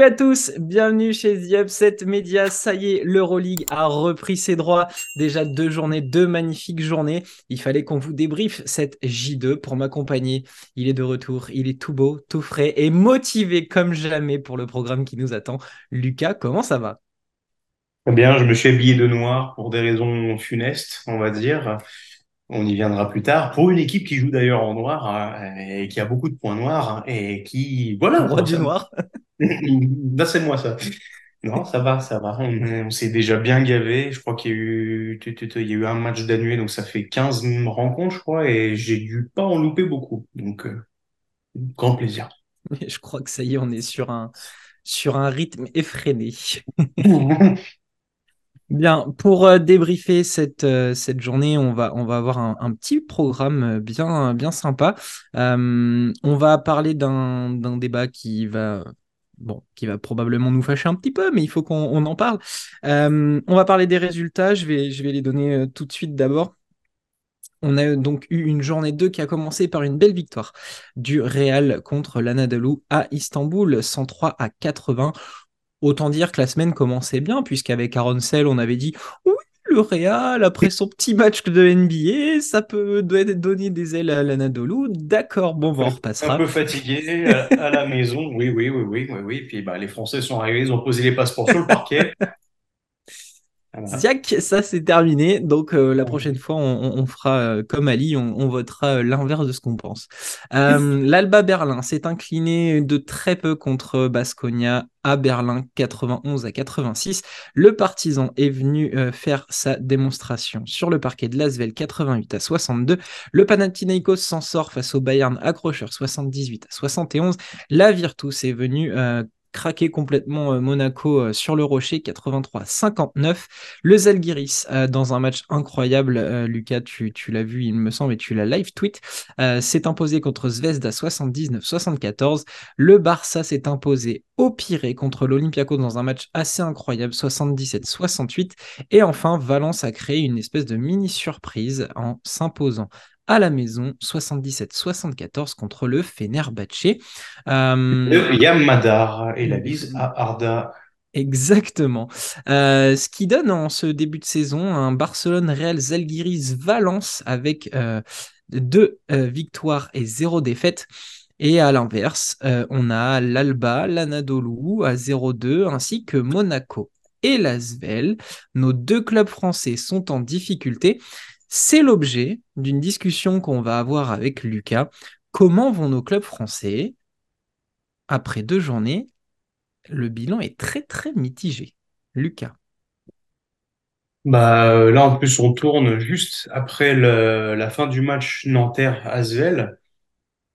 Salut à tous, bienvenue chez The Upset Media. Ça y est, l'Euroleague a repris ses droits. Déjà deux journées, deux magnifiques journées. Il fallait qu'on vous débriefe cette J2 pour m'accompagner. Il est de retour, il est tout beau, tout frais et motivé comme jamais pour le programme qui nous attend. Lucas, comment ça va? Très bien, je me suis habillé de noir pour des raisons funestes, on va dire. On y viendra plus tard. Pour une équipe qui joue d'ailleurs en noir euh, et qui a beaucoup de points noirs et qui, voilà, Roi du noir. Là, c'est moi ça. Non, ça va, ça va. On, s'est déjà bien gavé. Je crois qu'il y a eu, il y a eu un match d'annulé, donc ça fait 15 rencontres, je crois, et j'ai dû pas en louper beaucoup. Donc, euh, grand plaisir. Je crois que ça y est, on est sur un, sur un rythme effréné. Bien, pour euh, débriefer cette, euh, cette journée, on va, on va avoir un, petit programme bien, bien sympa. on va parler d'un débat qui va bon, qui va probablement nous fâcher un petit peu, mais il faut qu'on en parle. Euh, on va parler des résultats, je vais, je vais les donner euh, tout de suite d'abord. On a donc eu une journée 2 qui a commencé par une belle victoire du Real contre l'Anadolu à Istanbul, 103 à 80. Autant dire que la semaine commençait bien, puisqu'avec Aaron Sell, on avait dit oui, le Real, après son petit match de NBA, ça peut donner des ailes à l'Anadolu. D'accord, bon, on en repassera. Un peu fatigué à, la maison, oui, oui, oui, oui, oui, oui. Puis bah, les Français sont arrivés, ils ont posé les passeports sur le parquet. Ziac, ça c'est terminé. Donc euh, la prochaine fois, on, fera euh, comme Ali, on, votera euh, l'inverse de ce qu'on pense. L'Alba Berlin s'est incliné de très peu contre Basconia à Berlin 91 à 86. Le partisan est venu faire sa démonstration sur le parquet de Lasvel 88 à 62. Le Panathinaikos s'en sort face au Bayern accrocheur 78 à 71. La Virtus est venue craqué complètement euh, Monaco euh, sur le rocher 83-59. Le Zalgiris euh, dans un match incroyable, Lucas, tu, l'as vu il me semble et tu l'as live tweet, s'est imposé contre Zvezda 79-74. Le Barça s'est imposé au Pirée contre l'Olympiakos dans un match assez incroyable 77-68. Et enfin, Valence a créé une espèce de mini surprise en s'imposant à la maison, 77-74 contre le Fenerbahce. Euh... Yamadar et la bise à Arda. Exactement. Euh, ce qui donne en ce début de saison un Barcelone-Real Zalgiris-Valence avec euh, deux euh, victoires et zéro défaite. Et à l'inverse, on a l'Alba, l'Anadolu à 0-2, ainsi que Monaco et l'Asvel. Nos deux clubs français sont en difficulté. C'est l'objet d'une discussion qu'on va avoir avec Lucas. Comment vont nos clubs français Après deux journées, le bilan est très très mitigé. Lucas. Bah, euh, là, en plus, on tourne juste après la fin du match Nanterre-Asvel.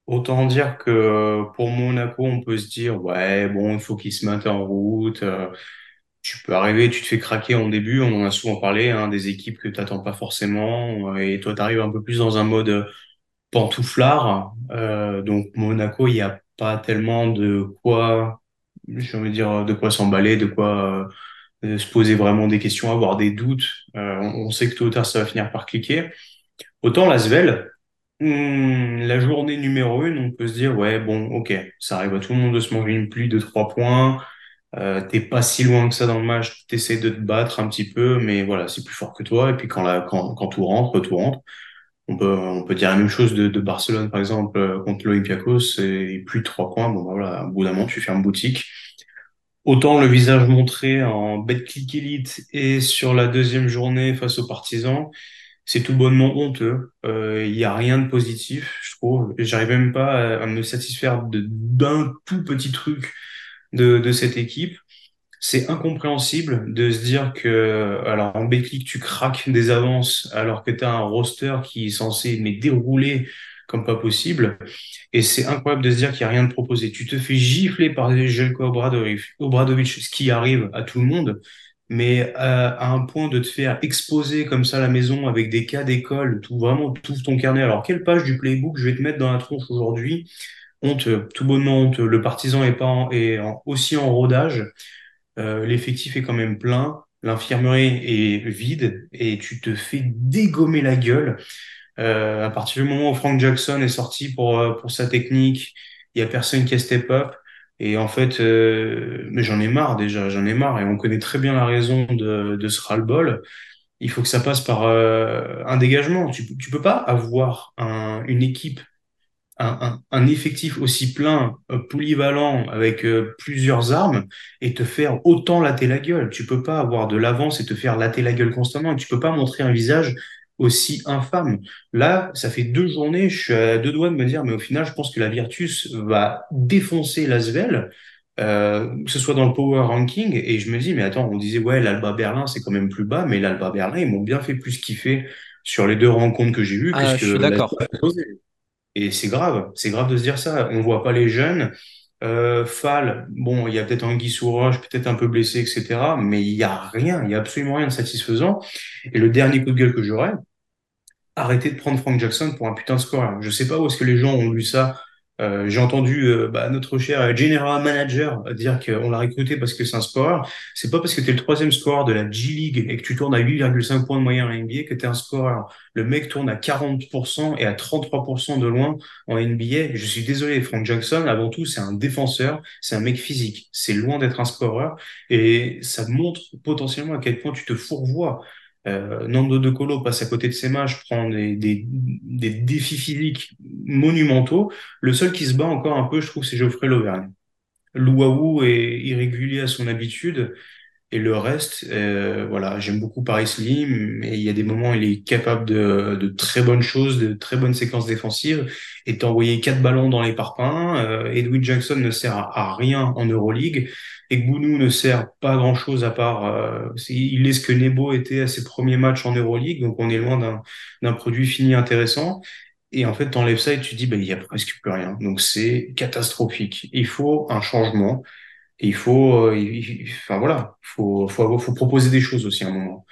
Autant dire que euh, pour Monaco, on peut se dire, ouais, bon, il faut qu'ils se mettent en route. Euh, tu peux arriver, tu te fais craquer en début, on en a souvent parlé, hein, des équipes que tu n'attends pas forcément, et toi tu arrives un peu plus dans un mode pantouflard. Euh, donc Monaco, il n'y a pas tellement de quoi, envie de dire, de quoi s'emballer, de quoi euh, se poser vraiment des questions, avoir des doutes. Euh, on, sait que tôt ou tard ça va finir par cliquer. Autant la Svel, hmm, la journée numéro une, on peut se dire, ouais, bon, ok, ça arrive à tout le monde de se manger une pluie de trois points. Euh, t'es pas si loin que ça dans le match, t'essaies de te battre un petit peu, mais voilà, c'est plus fort que toi. Et puis quand, quand, quand tout rentre, tout rentre. On peut, on peut dire la même chose de, Barcelone, par exemple, euh, contre l'Olympiakos, c'est plus de trois points. Bon, bah voilà, au bout d'un moment, tu fermes boutique. Autant le visage montré en bet click elite et sur la deuxième journée face aux partisans, c'est tout bonnement honteux. Il euh, y a rien de positif, je trouve. J'arrive même pas à, à me satisfaire d'un tout petit truc de, cette équipe. C'est incompréhensible de se dire que, alors en tu craques des avances alors que tu as un roster qui est censé mais dérouler comme pas possible. Et c'est incroyable de se dire qu'il n'y a rien de proposé. Tu te fais gifler par Jelko Obradovic, ce qui arrive à tout le monde, mais à, un point de te faire exposer comme ça la maison avec des cas d'école, tout vraiment tout ton carnet. Alors quelle page du playbook je vais te mettre dans la tronche aujourd'hui? Tout bonnement honteux. Le partisan est, pas est aussi en rodage. Euh, l'effectif est quand même plein. L'infirmerie est vide et tu te fais dégommer la gueule. Euh, à partir du moment où Frank Jackson est sorti pour, euh, pour sa technique, il y a personne qui a step up. Et en fait, mais j'en ai marre déjà, j'en ai marre. Et on connaît très bien la raison de, de ce ras-le-bol. Il faut que ça passe par un dégagement. Tu, tu peux pas avoir un, une équipe un, un, un, effectif aussi plein, euh, polyvalent, avec euh, plusieurs armes, et te faire autant latter la gueule. Tu peux pas avoir de l'avance et te faire latter la gueule constamment. Et tu peux pas montrer un visage aussi infâme. Là, ça fait deux journées, je suis à deux doigts de me dire, mais au final, je pense que la Virtus va défoncer l'Asvel, euh, que ce soit dans le Power Ranking, et je me dis, mais attends, on disait, ouais, l'Alba Berlin, c'est quand même plus bas, mais l'Alba Berlin, ils m'ont bien fait plus kiffer sur les deux rencontres que j'ai vues, ah, puisque je suis d'accord. Et c'est grave, c'est grave de se dire ça. On voit pas les jeunes. Euh, Fall, bon, il y a peut-être un Guy Roche, peut-être un peu blessé, etc. Mais il y a rien, il y a absolument rien de satisfaisant. Et le dernier coup de gueule que j'aurais, arrêtez de prendre Frank Jackson pour un putain de score. Je sais pas où est-ce que les gens ont lu ça euh, j'ai entendu euh, bah, notre cher general manager dire qu'on l'a recruté parce que c'est un scoreur. C'est pas parce que tu es le troisième scoreur de la G League et que tu tournes à 8,5 points de moyenne en NBA que tu es un scoreur. Le mec tourne à 40% et à 33% de loin en NBA. Je suis désolé, Frank Jackson, avant tout, c'est un défenseur, c'est un mec physique. C'est loin d'être un scoreur et ça montre potentiellement à quel point tu te fourvoies. Euh, Nando De Colo passe à côté de ses matchs, prend des, des, des, défis physiques monumentaux. Le seul qui se bat encore un peu, je trouve, c'est Geoffrey Lauvergne. Louaou est irrégulier à son habitude. Et le reste, euh, voilà, j'aime beaucoup Paris Slim, mais il y a des moments où il est capable de, très bonnes choses, de très bonnes séquences défensives, et envoyé quatre ballons dans les parpaings. Euh, Edwin Jackson ne sert à, rien en Euroleague, et Gounou ne sert pas grand-chose à part, euh, il est ce que Nebo était à ses premiers matchs en Euroleague, donc on est loin d'un produit fini intéressant. Et en fait, t'enlèves ça et tu dis, ben, il y a presque plus rien. Donc c'est catastrophique. Il faut un changement. Il faut, euh, enfin voilà, faut, faut, proposer des choses aussi à un moment.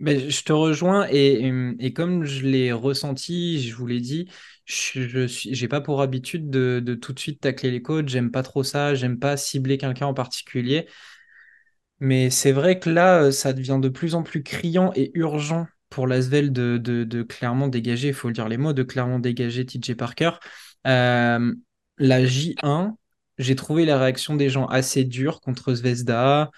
Mais je te rejoins et, et comme je l'ai ressenti, je vous l'ai dit, je j'ai pas pour habitude de, tout de suite tacler les coachs. J'aime pas trop ça. J'aime pas cibler quelqu'un en particulier. Mais c'est vrai que là, euh, ça devient de plus en plus criant et urgent pour l'Asvel de, de, de, clairement dégager, il faut le dire les mots, de clairement dégager TJ Parker. Euh, la J1, j'ai trouvé la réaction des gens assez dure contre Zvezda.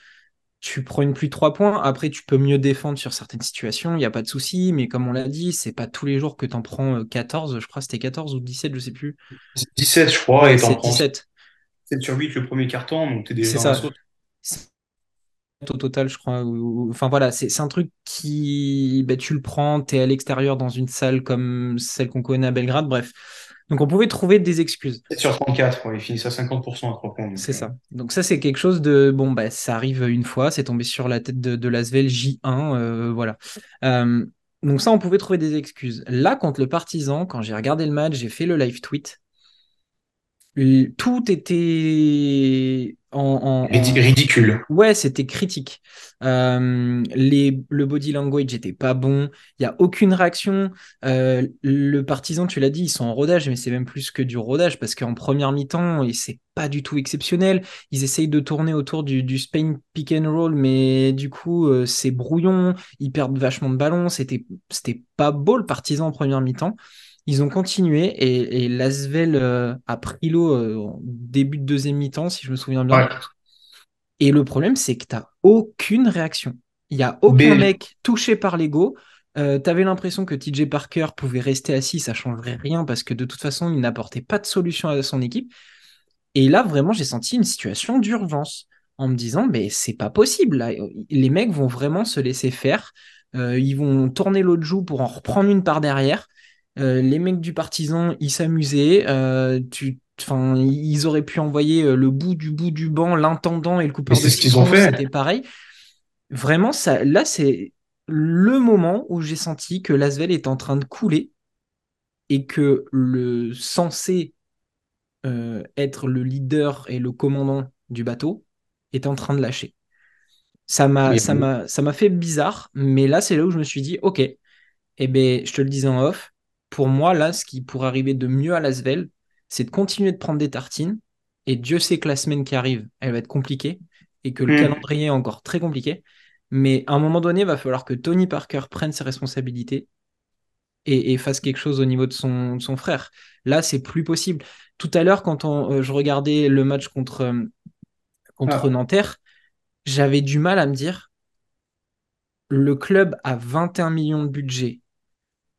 Tu prends une pluie de 3 points. Après, tu peux mieux défendre sur certaines situations, il n'y a pas de souci. Mais comme on l'a dit, c'est pas tous les jours que tu en prends 14. Euh, je crois que c'était 14 ou 17, je sais plus. 17, je crois, et t'en prends 17. 7 sur 8 le premier carton, donc t'es déjà C'est ça. Au total, je crois. Enfin voilà, c'est un truc qui. Ben, tu le prends, tu es à l'extérieur dans une salle comme celle qu'on connaît à Belgrade. Bref. Donc on pouvait trouver des excuses. 7 sur 34, il finit à 50% à 3 points. C'est ça. Donc ça c'est quelque chose de bon bah ça arrive une fois, c'est tombé sur la tête de, de l'Asvel J1, euh, voilà. Euh, donc ça on pouvait trouver des excuses. Là contre le Partisan, quand j'ai regardé le match, j'ai fait le live tweet. Tout était en, ridicule. Ouais, c'était critique. Euh, les, le body language n'était pas bon. Il y a aucune réaction. Euh, le partisan, tu l'as dit, ils sont en rodage, mais c'est même plus que du rodage parce qu'en première mi-temps, et c'est pas du tout exceptionnel. Ils essayent de tourner autour du, du Spain pick and roll, mais du coup, euh, c'est brouillon. Ils perdent vachement de ballons. C'était, c'était pas beau le partisan en première mi-temps. Ils ont continué et, et Lasvel euh, a pris l'eau euh, début de deuxième mi-temps, si je me souviens bien. Et le problème, c'est que tu n'as aucune réaction. Il n'y a aucun mec touché par l'ego. Euh, tu avais l'impression que TJ Parker pouvait rester assis, ça changerait rien parce que de toute façon, il n'apportait pas de solution à son équipe. Et là, vraiment, j'ai senti une situation d'urgence en me disant, mais c'est pas possible. Les mecs vont vraiment se laisser faire. ils vont tourner l'autre joue pour en reprendre une par derrière. Euh, les mecs du partisan, ils s'amusaient. Euh, ils auraient pu envoyer euh, le bout du bout du banc, l'intendant et le coupeur de ce qu'ils ont fait. C'était pareil. Vraiment, ça, là, c'est le moment où j'ai senti que l'Asvel est en train de couler et que le censé être le leader et le commandant du bateau est en train de lâcher. Ça m'a, ça m'a, ça m'a fait bizarre, mais là, c'est là où je me suis dit, ok, eh ben, je te le disais en off, pour moi, là, ce qui pourrait arriver de mieux à Lasvel, c'est de continuer de prendre des tartines. Et Dieu sait que la semaine qui arrive, elle va être compliquée et que le hmm. calendrier est encore très compliqué. Mais à un moment donné, il va falloir que Tony Parker prenne ses responsabilités et, fasse quelque chose au niveau de son, son frère. Là, c'est plus possible. Tout à l'heure, quand on, je regardais le match contre, contre Ah. Nanterre, j'avais du mal à me dire le club a 21 millions de budget,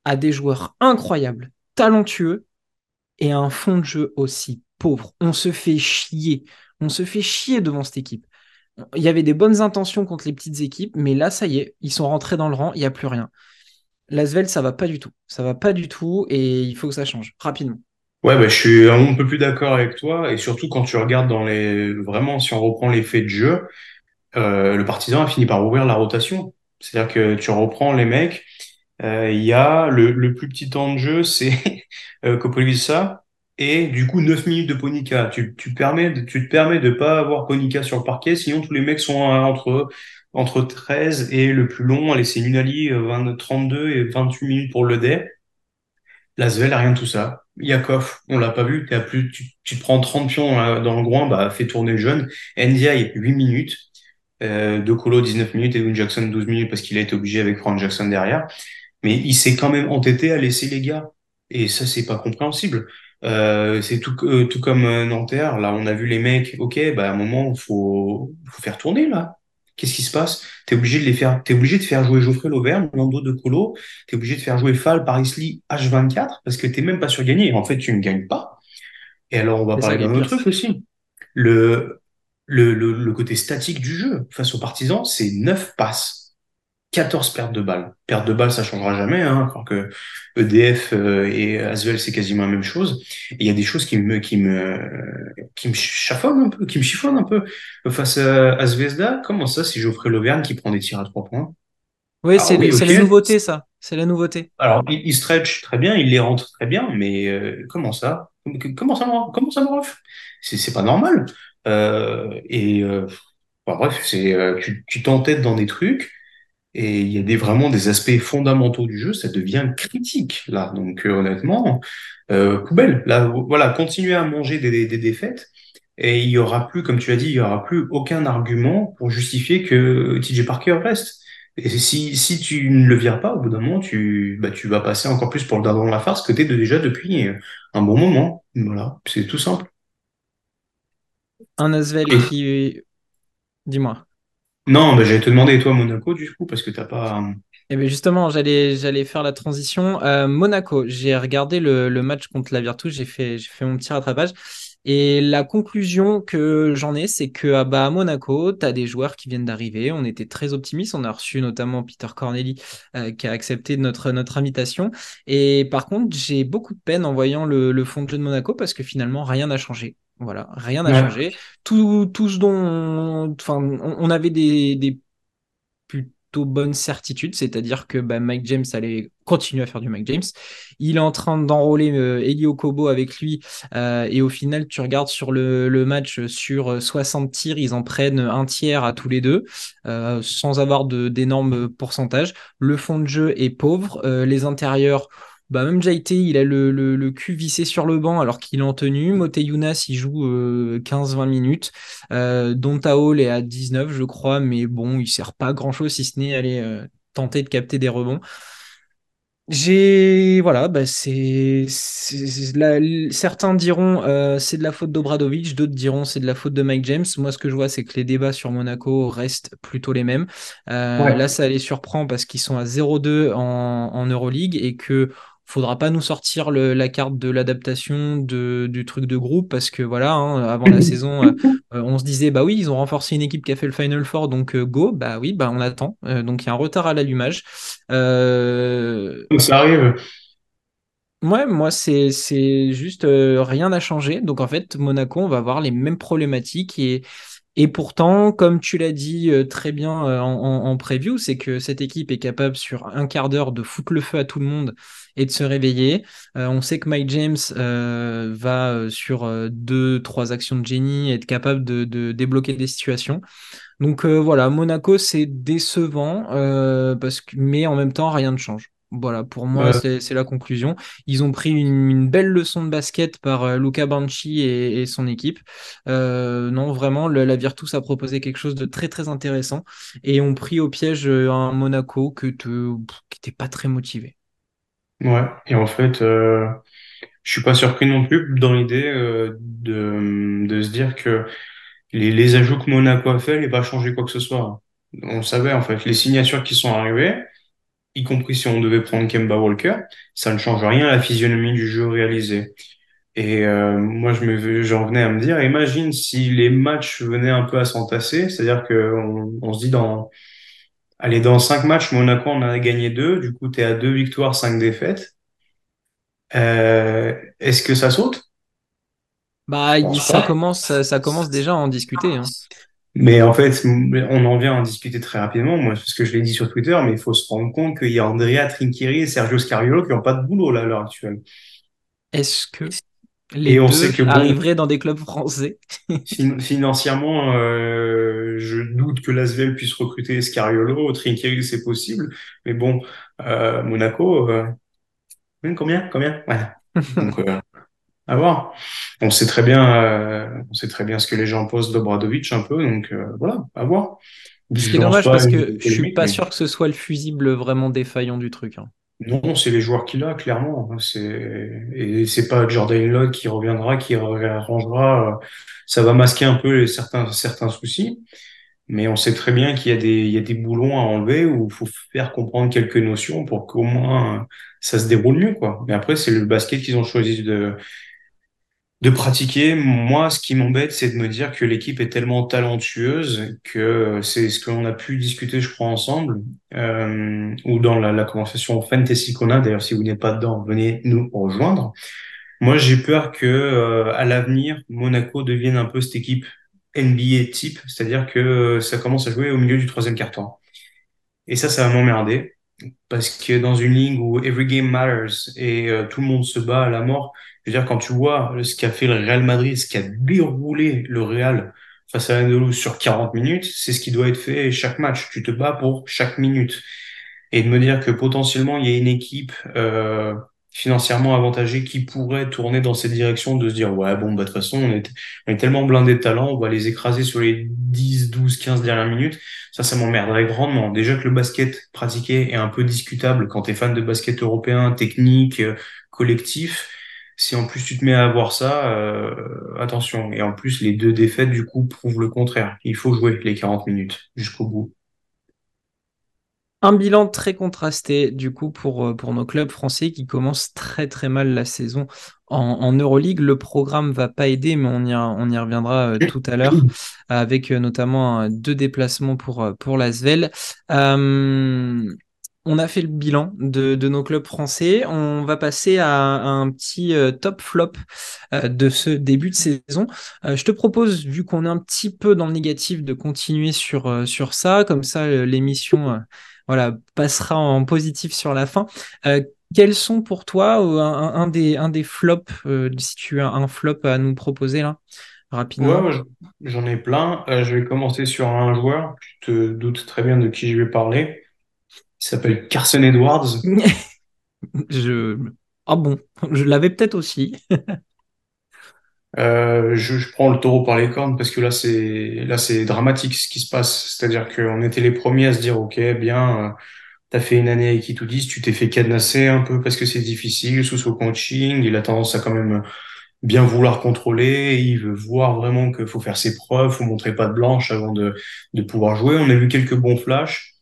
a des joueurs incroyables, talentueux et un fond de jeu aussi pauvre. On se fait chier. On se fait chier devant cette équipe. Il y avait des bonnes intentions contre les petites équipes, mais là, ça y est, ils sont rentrés dans le rang, il n'y a plus rien. L'Asvel, ça va pas du tout. Ça va pas du tout et il faut que ça change rapidement. Ouais, bah, je suis un peu plus d'accord avec toi. Et surtout quand tu regardes dans les, vraiment, si on reprend les faits de jeu, euh, le Partizan a fini par ouvrir la rotation. C'est-à-dire que tu reprends les mecs, euh, il y a le, plus petit temps de jeu, c'est euh, Kopolisa, et du coup 9 minutes de Ponica. Tu, tu, permets, de- tu pas avoir Ponica sur le parquet, sinon tous les mecs sont euh, entre, entre 13 et le plus long, allez, c'est Nunali, euh, 20, 32 et 28 minutes pour le dé. L'Asvel, rien de tout ça. Yakov, on l'a pas vu, tu, te prends 30 pions euh, dans le groin, bah fais tourner le jeune. NDI, 8 minutes. Euh, De Colo 19 minutes, Edwin Jackson 12 minutes parce qu'il a été obligé avec Frank Jackson derrière. Mais il s'est quand même entêté à laisser les gars. Et ça, c'est pas compréhensible. Euh, c'est tout, euh, tout comme euh, Nanterre. Là, on a vu les mecs. Ok, bah à un moment, faut, faut faire tourner là. Qu'est-ce qui se passe? T'es obligé de les faire. T'es obligé de faire jouer Geoffrey Lauvergne, Lando De Colo. T'es obligé de faire jouer Fall, Paris Lee, H24 parce que t'es même pas sûr de gagner. En fait, tu ne gagnes pas. Et alors, on va parler d'un autre truc aussi. Le, le, le, le côté statique du jeu face aux partisans, c'est 9 passes, 14 pertes de balles. Perte de balles, ça changera jamais, hein, alors que EDF euh, et Asvel, c'est quasiment la même chose. Il y a des choses qui me, qui me, qui me chaffonnent un peu, qui me chiffonnent un peu. Face à, à Zvezda, comment ça, si Geoffrey Lauvergne qui prend des tirs à trois points? Oui, Alors c'est oui, la nouveauté, ça. C'est la nouveauté. Alors, il, il stretch très bien, il les rentre très bien, mais euh, comment ça? Comment ça, mon- comment ça, ref? C'est c'est pas normal. Euh, et euh, enfin, bref, c'est euh, tu t'entêtes dans des trucs et il y a des vraiment des aspects fondamentaux du jeu, ça devient critique là. Donc euh, honnêtement, euh, poubelle. Là, voilà, continuer à manger des, des, des défaites et il y aura plus, comme tu as dit, il y aura plus aucun argument pour justifier que TJ Parker reste. Et si, si tu ne le vires pas, au bout d'un moment, tu, bah, tu vas passer encore plus pour le dindon de la farce que t'es déjà depuis euh, un bon moment. Voilà, c'est tout simple. Un Asvel Et qui. Dis-moi. Non, bah, j'allais te demander, toi, Monaco, du coup, parce que t'as pas. Eh bien justement, j'allais, faire la transition. Euh, Monaco, j'ai regardé le, match contre la Virtus, j'ai fait, fait mon petit rattrapage. Et la conclusion que j'en ai, c'est que ah bah, Monaco, tu as des joueurs qui viennent d'arriver. On était très optimistes. On a reçu notamment Peter Corneli euh, qui a accepté notre, notre invitation. Et par contre, j'ai beaucoup de peine en voyant le, le fond de jeu de Monaco parce que finalement, rien n'a changé. Voilà, rien n'a Ouais. changé. Tout, tout ce dont on, enfin, on, on avait des, des plutôt bonne certitude, c'est-à-dire que bah, Mike James allait continuer à faire du Mike James. Il est en train d'enrôler euh, Elio Kobo avec lui, euh, et au final, tu regardes sur le, le, match, sur 60 tirs, ils en prennent un tiers à tous les deux, euh, sans avoir d'énormes pourcentages. Le fond de jeu est pauvre, euh, les intérieurs bah, même JT, il a le, le, le, cul vissé sur le banc alors qu'il est en tenue. Mote Younas, il joue euh, 15-20 minutes. Euh, Donta Hall est à 19, je crois, mais bon, il sert pas grand-chose si ce n'est aller euh, tenter de capter des rebonds. J'ai voilà, bah c'est certains diront euh, c'est de la faute d'Obradovic, d'autres diront c'est de la faute de Mike James. Moi, ce que je vois, c'est que les débats sur Monaco restent plutôt les mêmes. Euh, Ouais. là, ça les surprend parce qu'ils sont à 0-2 en, en Euroleague et que faudra pas nous sortir le, la carte de l'adaptation du truc de groupe parce que voilà, hein, avant la saison, euh, on se disait bah oui, ils ont renforcé une équipe qui a fait le Final Four, donc euh, go, bah oui, bah on attend. Euh, donc il y a un retard à l'allumage. Euh, Ça arrive. Ouais, moi, c'est, c'est juste euh, rien n'a changé. Donc, en fait, Monaco, on va avoir les mêmes problématiques. Et, et pourtant, comme tu l'as dit euh, très bien euh, en, en, en preview, c'est que cette équipe est capable sur un quart d'heure de foutre le feu à tout le monde et de se réveiller. Euh, on sait que Mike James euh, va euh, sur deux, trois actions de génie être capable de, de débloquer des situations. Donc voilà, Monaco, c'est décevant, parce que, mais en même temps, rien ne change. Voilà, pour moi, c'est la conclusion. Ils ont pris une, une belle leçon de basket par euh, Luca Banchi et, et son équipe. Euh, non, vraiment, le- la Virtus a proposé quelque chose de très très intéressant et ont pris au piège un Monaco que te- qui n'était pas très motivé. Ouais. Et en fait, euh, je suis pas surpris non plus dans l'idée euh, de, de se dire que les, les ajouts que Monaco a fait, n'aient pas changé quoi que ce soit. On savait en fait les signatures qui sont arrivées, y compris si on devait prendre Kemba Walker, ça ne change rien à la physionomie du jeu réalisé. Et euh, moi, je me, j'en venais à me dire, imagine si les matchs venaient un peu à s'entasser, c'est-à-dire que on, on se dit dans, allez, dans cinq matchs, Monaco on a gagné deux, du coup, t'es à deux victoires, cinq défaites. Euh, est-ce que ça saute? Bah, il- ça commence, ça, ça commence déjà à en discuter. hein. Mais en fait, on en vient à en discuter très rapidement, moi, parce que je l'ai dit sur Twitter, mais il faut se rendre compte qu'il y a Andrea Trinchieri et Sergio Scariolo qui n'ont pas de boulot là à l'heure actuelle. Est-ce que les Et on sait que bon, arriveraient dans des clubs français? fin- financièrement, euh, je doute que l'Asvel puisse recruter Scariolo, Trinchieri c'est possible, mais bon, euh, Monaco, euh, combien, combien? Voilà. Donc, euh, à voir. On sait très bien, euh, on sait très bien ce que les gens posent d'Obradovic un peu, donc euh, voilà, à voir. Ce qui est dommage parce que je suis pas mais sûr que ce soit le fusible vraiment défaillant du truc. hein. Non, c'est les joueurs qu'il a, clairement. C'est et c'est pas Jordan Love qui reviendra, qui arrangera. Ça va masquer un peu certains certains soucis, mais on sait très bien qu'il y a des il y a des boulons à enlever où il faut faire comprendre quelques notions pour qu'au moins ça se déroule mieux, quoi. Mais après, c'est le basket qu'ils ont choisi de de pratiquer. Moi, ce qui m'embête, c'est de me dire que l'équipe est tellement talentueuse que c'est ce qu'on a pu discuter, je crois, ensemble, euh, ou dans la, conversation Fantasy qu'on a. D'ailleurs, si vous n'êtes pas dedans, venez nous rejoindre. Moi, j'ai peur que euh, à l'avenir, Monaco devienne un peu cette équipe NBA type, c'est-à-dire que euh, ça commence à jouer au milieu du troisième quart-temps. Et ça, ça va m'emmerder. Parce que dans une ligue où every game matters et euh, tout le monde se bat à la mort, je veux dire, quand tu vois ce qu'a fait le Real Madrid, ce qu'a déroulé le Real face à l'Andalous sur 40 minutes, c'est ce qui doit être fait chaque match. Tu te bats pour chaque minute. Et de me dire que potentiellement, il y a une équipe euh, financièrement avantagée qui pourrait tourner dans cette direction, de se dire, ouais, bon, bah, de toute façon, on est, tellement blindé de talent, on va les écraser sur les 10, 12, 15 dernières minutes. Ça, ça m'emmerderait grandement. Déjà que le basket pratiqué est un peu discutable quand tu es fan de basket européen, technique, euh, collectif. Si en plus tu te mets à avoir ça, euh, attention. Et en plus, les deux défaites, du coup, prouvent le contraire. Il faut jouer les 40 minutes jusqu'au bout. Un bilan très contrasté du coup pour, euh, pour nos clubs français qui commencent très très mal la saison en, en Euroleague. Le programme va pas aider, mais on y, on y reviendra euh, tout à l'heure avec euh, notamment deux déplacements pour, pour l'Asvel. Euh, on a fait le bilan de, de nos clubs français. On va passer à, à un petit euh, top flop euh, de ce début de saison. Euh, je te propose, vu qu'on est un petit peu dans le négatif, de continuer sur, sur ça. Comme ça, l'émission voilà, passera en positif sur la fin. Euh, quels sont pour toi euh, un, un des, un des flops, euh, si tu as un flop à nous proposer là, rapidement? ouais, je- j'en ai plein. Euh, je vais commencer sur un joueur. Tu te doutes très bien de qui je vais parler. Il s'appelle Carson Edwards. Je... Ah bon, je l'avais peut-être aussi. Euh, je, je prends le taureau par les cornes parce que là, c'est là, c'est dramatique ce qui se passe. C'est-à-dire qu'on était les premiers à se dire, OK, bien, euh, t'as fait une année avec Itoudis, tu t'es fait cadenasser un peu parce que c'est difficile sous son coaching. Il a tendance à quand même bien vouloir contrôler. Il veut voir vraiment qu'il faut faire ses preuves, faut montrer pas de blanche avant de, de pouvoir jouer. On a vu quelques bons flashs.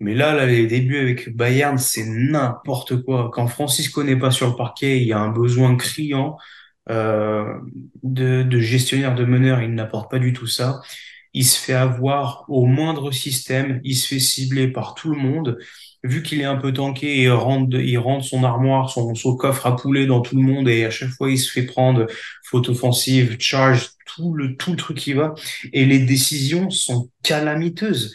Mais là, là, les débuts avec Bayern, c'est n'importe quoi. Quand Francisco n'est pas sur le parquet, il y a un besoin criant euh, de, de gestionnaire, de meneur. Il n'apporte pas du tout ça. Il se fait avoir au moindre système. Il se fait cibler par tout le monde. Vu qu'il est un peu tanké, il rentre, il rentre son armoire, son, son coffre à poulet dans tout le monde et à chaque fois il se fait prendre faute offensive, charge, tout le, tout le truc qui va. Et les décisions sont calamiteuses.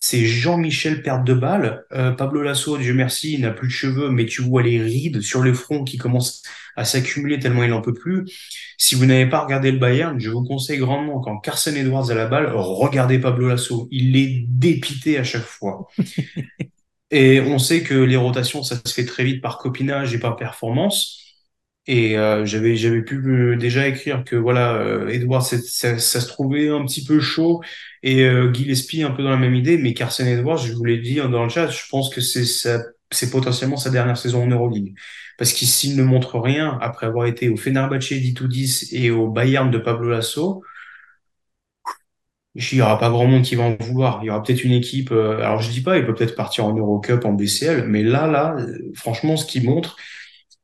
C'est Jean-Michel perte de balle. Euh, Pablo Lasso, Dieu merci, il n'a plus de cheveux, mais tu vois les rides sur le front qui commencent à s'accumuler tellement il n'en peut plus. Si vous n'avez pas regardé le Bayern, je vous conseille grandement, quand Carson Edwards a la balle, regardez Pablo Lasso. Il est dépité à chaque fois. Et on sait que les rotations, ça se fait très vite par copinage et par performance. Et euh, j'avais j'avais pu euh, déjà écrire que voilà euh, Edwards ça, ça se trouvait un petit peu chaud et Gillespie un peu dans la même idée mais Carson Edwards je vous l'ai dit dans le chat je pense que c'est c'est potentiellement sa dernière saison en Euroleague. Parce qu'il s'il ne montre rien après avoir été au Fenerbahçe 10 et au Bayern de Pablo Lasso, il n'y aura pas grand monde qui va en vouloir. Il y aura peut-être une équipe. euh, alors je dis pas, il peut peut-être partir en Eurocup, en BCL, mais là, là, euh, franchement, ce qu'il montre,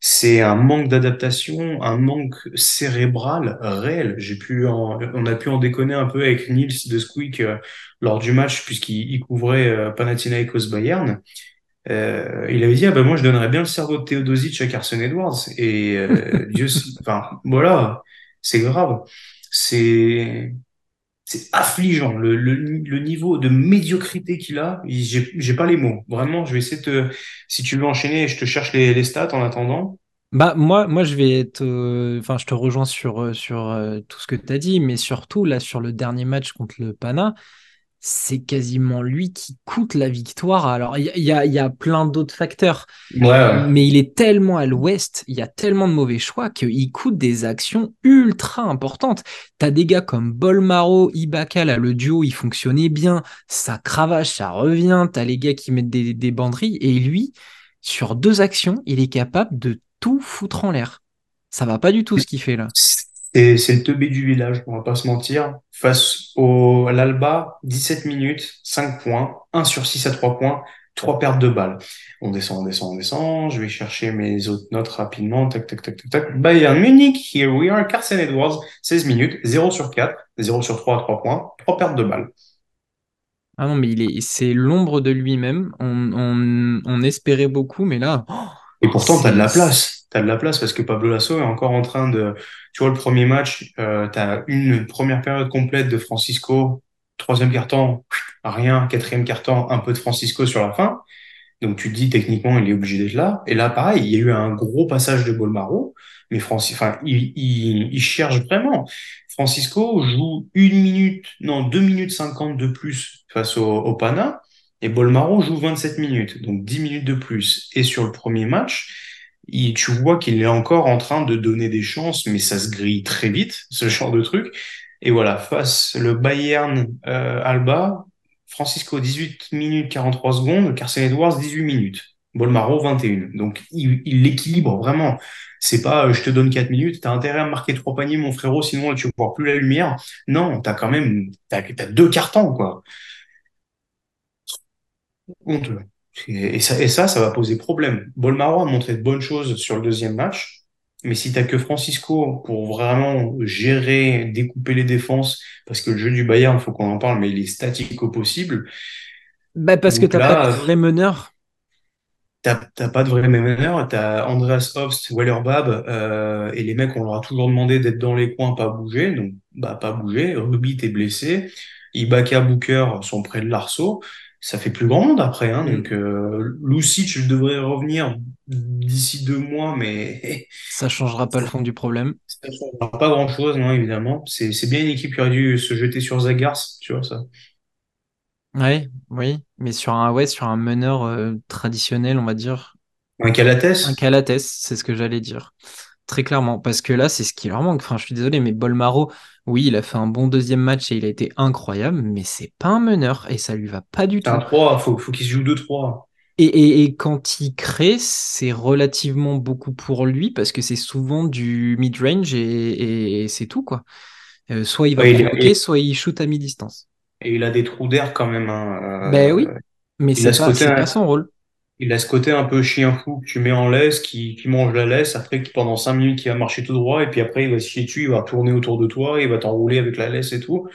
c'est un manque d'adaptation, un manque cérébral réel. J'ai pu on a pu en déconner un peu avec Niels de Squeak euh, lors du match puisqu'il il couvrait euh, Panathinaikos Bayern. Euh, il avait dit ah ben moi je donnerais bien le cerveau de Teodosic à Carson Edwards et euh, Dieu, enfin voilà, c'est grave. C'est c'est affligeant le, le, le niveau de médiocrité qu'il a. J'ai j'ai pas les mots. Vraiment, je vais essayer de te, si tu veux enchaîner, je te cherche les, les stats en attendant. Bah moi, moi je vais être, euh, enfin je te rejoins sur sur euh, tout ce que tu as dit, mais surtout là sur le dernier match contre le Pana, c'est quasiment lui qui coûte la victoire. Alors il y, y a, il y a plein d'autres facteurs, Ouais, mais il est tellement à l'ouest, il y a tellement de mauvais choix qu'il coûte des actions ultra importantes. T'as des gars comme Bolmaro, Ibaka, là le duo il fonctionnait bien, ça cravache, ça revient. T'as les gars qui mettent des, des banderilles et lui sur deux actions, il est capable de tout foutre en l'air. Ça va pas du tout ce qu'il fait là. C'est c'est le teubé du village, on va pas se mentir. Face à l'Alba, 17 minutes, 5 points, 1 sur 6 à 3 points, 3 pertes de balles. On descend, on descend, on descend. Je vais chercher mes autres notes rapidement. Tac, tac, tac, tac. Bayern Munich, here we are. Carson Edwards, 16 minutes, 0 sur 4, 0 sur 3 à 3 points, 3 pertes de balles. Ah non, mais c'est l'ombre de lui-même. On espérait beaucoup, mais là, oh, Et pourtant, t'as de la place. T'as de la place parce que Pablo Lasso est encore en train de. Tu vois, le premier match, euh, t'as une première période complète de Francisco, troisième quart-temps, rien, quatrième quart-temps, un peu de Francisco sur la fin. Donc tu te dis techniquement, il est obligé d'être là. Et là, pareil, il y a eu un gros passage de Bolmaro, mais Francis, enfin, il, il, il cherche vraiment. Francisco joue une minute, non, deux minutes cinquante de plus face au, au Pana, et Bolmaro joue 27 minutes, donc 10 minutes de plus. Et sur le premier match, tu vois qu'il est encore en train de donner des chances, mais ça se grille très vite, ce genre de truc. Et voilà, face le Bayern euh, Alba, Francisco 18 minutes 43 secondes, Carson Edwards 18 minutes, Bolmaro 21. Donc il, il l'équilibre vraiment. C'est pas euh, je te donne 4 minutes, t'as intérêt à marquer trois paniers mon frérot, sinon tu ne vois plus la lumière. Non, t'as quand même t'as deux cartons quoi. Honteux. Et ça, et ça, ça va poser problème. Bolmaro a montré de bonnes choses sur le deuxième match, mais si t'as que Francisco pour vraiment gérer, découper les défenses, parce que le jeu du Bayern, faut qu'on en parle, mais il est statique au possible. bah parce que t'as pas de vrai meneur. t'as pas de vrai meneur, t'as Andreas Obst, Wellerbab, euh, et les mecs, on leur a toujours demandé d'être dans les coins, pas bouger, donc bah pas bouger. Rubit est blessé, Ibaka, Booker sont près de l'arceau. Ça fait plus grand monde après, hein, Mm. donc euh, Lucic devrait revenir d'ici deux mois, mais Ça changera pas le fond du problème. ça changera pas grand-chose, non, évidemment. C'est c'est bien une équipe qui aurait dû se jeter sur Zagars, tu vois ça. Ouais, oui, mais sur un, ouais, sur un meneur euh, traditionnel, on va dire, Un un Calates, Calates, c'est ce que j'allais dire. Très clairement, parce que là, c'est ce qui leur manque. Enfin, je suis désolé, mais Bolmaro, oui, il a fait un bon deuxième match et il a été incroyable, mais c'est pas un meneur et ça lui va pas du c'est un tout. 3, faut, faut qu'il se joue 2-3. Et, et, et quand il crée, c'est relativement beaucoup pour lui parce que c'est souvent du mid-range et, c'est tout, quoi. Euh, soit il va Ouais, et, soit il shoot à mi-distance. et il a des trous d'air quand même. hein. Ben oui, Euh, mais c'est ce pas, pas son rôle. Il a ce côté un peu chien fou que tu mets en laisse, qui, qui mange la laisse, après qui pendant 5 minutes il va marcher tout droit, et puis après il va se chier dessus, il va tourner autour de toi, il va t'enrouler avec la laisse et tout.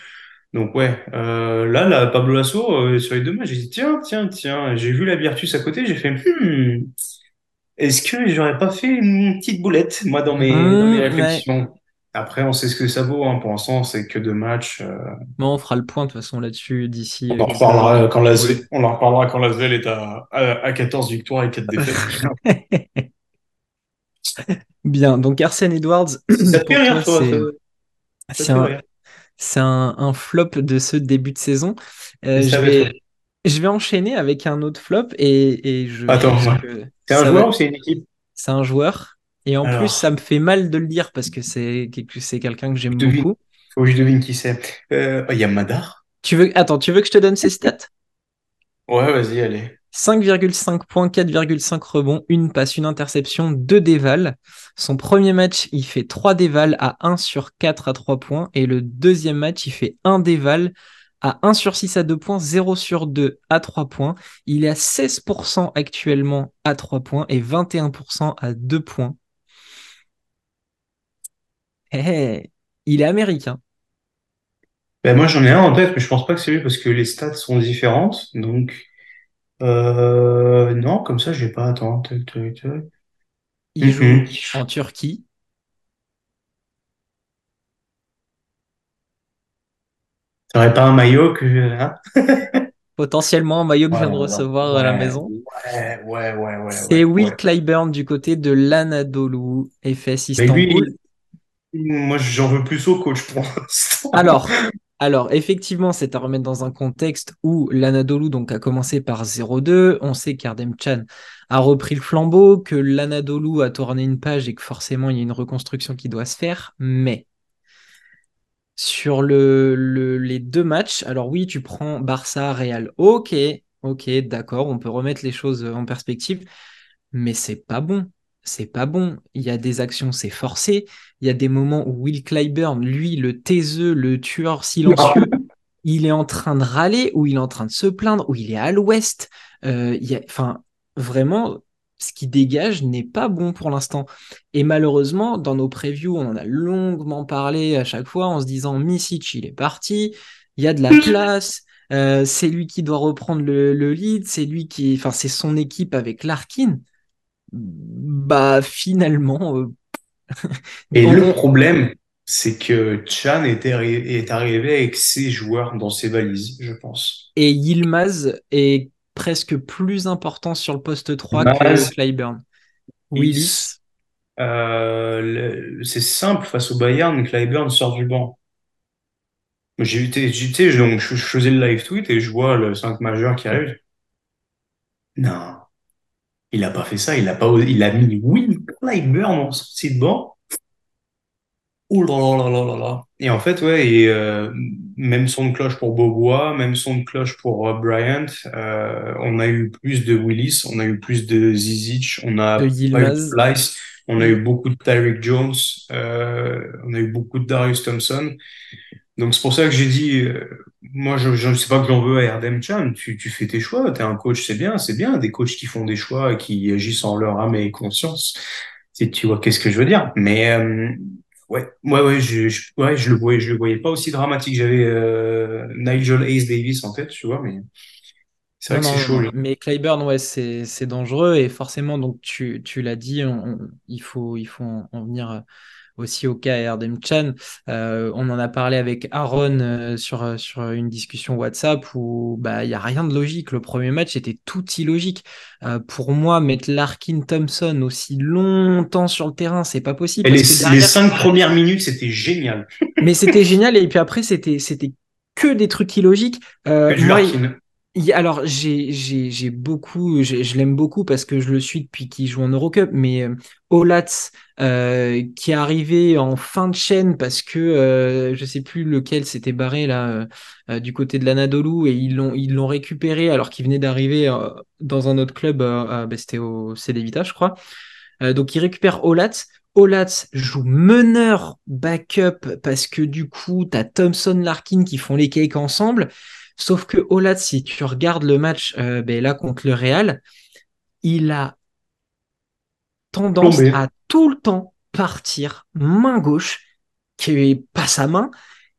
Donc ouais, euh, là, là, Pablo Lasso, euh, sur les deux matchs, j'ai dit tiens, tiens, tiens, j'ai vu la Virtus à côté, j'ai fait hmm, est-ce que j'aurais pas fait une petite boulette, moi, dans mes, dans mes Hum, ouais. Après, on sait ce que ça vaut, hein, pour l'instant, c'est que deux matchs. euh, Bon, on fera le point de toute façon là-dessus d'ici on euh, en reparlera quand la, Oui. on en reparlera quand la est à, à, à 14 victoires et 4 défaites. Bien, donc Arsène Edwards, Ça te fait pour toi, rire, toi, ça, c'est un, un, un flop de ce début de saison. Je Euh, je vais, je vais enchaîner avec un autre flop et, et je Attends, pense ouais. que c'est un joueur va, ou c'est une équipe? c'est un joueur. Et en plus, ça me fait mal de le dire parce que c'est quelqu'un que j'aime beaucoup. faut que je devine qui c'est. Euh, il y a Madar? Tu veux, attends, tu veux que je te donne ses stats? Ouais, vas-y, allez. 5,5 points, 4,5 rebonds, une passe, une interception, deux dévals. Son premier match, il fait 3 dévals à 1 sur 4 à 3 points. Et le deuxième match, il fait 1 déval à 1 sur 6 à 2 points, 0 sur 2 à 3 points. Il est à 16% actuellement à 3 points et 21% à 2 points. Hey, il est américain. Ben moi j'en ai un en tête, mais je pense pas que c'est lui parce que les stats sont différentes. Donc euh, non, comme ça j'ai pas. Attends, tac, tac, tac. Il joue en Turquie. T'aurais pas un maillot que hein? Potentiellement un maillot que je viens de recevoir à la maison. Ouais, ouais, ouais, ouais. C'est Will Clyburn du côté de l'Anadolu FS Istanbul. Moi j'en veux plus au coach pour l'instant. Alors, alors, effectivement, c'est à remettre dans un contexte où l'Anadolu a commencé par 0-2. On sait qu'Ardem Chan a repris le flambeau, que l'Anadolu a tourné une page et que forcément, il y a une reconstruction qui doit se faire. Mais sur le, les deux matchs, alors oui, tu prends Barça, Real. Ok, ok, d'accord, on peut remettre les choses en perspective. Mais c'est pas bon c'est pas bon. Il y a des actions, c'est forcé. Il y a des moments où Will Clyburn, lui, le taiseux, le tueur silencieux, il est en train de râler, ou il est en train de se plaindre, ou il est à l'ouest. Euh, enfin, vraiment, ce qui dégage n'est pas bon pour l'instant. Et malheureusement, dans nos previews, on en a longuement parlé à chaque fois en se disant Misic, il est parti, il y a de la place. Euh, c'est lui qui doit reprendre le, le lead, c'est lui qui, enfin, c'est son équipe avec Larkin bah finalement. Euh, et le problème, c'est que Chan était est arrivé avec ses joueurs dans ses valises, je pense. Et Yilmaz est presque plus important sur le poste 3 que Clyburn. Willis. Euh, c'est simple, face au Bayern, Clyburn sort du banc. J'ai donc je, je faisais le live tweet et je vois le 5 majeur qui arrive. Non, il a pas fait ça, il a pas, il a mis Will Clyburn en sortie de banc. Ouh là là là là là Et en fait, ouais, et euh, même son de cloche pour Bobois, même son de cloche pour euh, Bryant. Euh, on a eu plus de Willis, on a eu plus de Zizic, on a de eu on a eu beaucoup de Tyreek Jones, on a eu beaucoup de Darius Thompson. Donc c'est pour ça que j'ai dit, moi, je ne sais pas que j'en veux à Erdem Chan. Tu, tu fais tes choix. Tu es un coach, c'est bien, c'est bien. Des coachs qui font des choix et qui agissent en leur âme et conscience. Si tu vois, qu'est-ce que je veux dire? Mais euh, ouais, ouais, ouais, je, je, ouais, je le voyais, je le voyais pas aussi dramatique. J'avais euh, Nigel Ace Davis en tête, tu vois, mais c'est vrai que c'est chaud. Mais Clyburn, ouais, c'est dangereux et forcément, donc tu, tu l'as dit, il faut, il faut en venir aussi au cas Erdem Chan. Euh, on en a parlé avec Aaron euh, sur, euh, sur une discussion WhatsApp où bah, il n'y a rien de logique. Le premier match était tout illogique. pour moi, mettre Larkin Thompson aussi longtemps sur le terrain, c'est pas possible. les, cinq premières minutes, c'était génial. Mais c'était génial et puis après, c'était c'était que des trucs illogiques. Alors, j'ai beaucoup, je l'aime beaucoup parce que je le suis depuis qu'il joue en Eurocup, mais euh, Olatz, euh, qui est arrivé en fin de chaîne parce que euh, je sais plus lequel s'était barré là euh, du côté de l'Anadolu et ils l'ont ils l'ont récupéré alors qu'il venait d'arriver dans un autre club, bah, c'était au CD Vita, je crois. donc, il récupère Olatz. Olatz joue meneur backup parce que du coup, tu as Thompson Larkin qui font les cakes ensemble. Sauf que Olat, si tu regardes le match euh, ben là contre le Real, il a tendance à tout le temps partir main gauche, qui est pas sa main,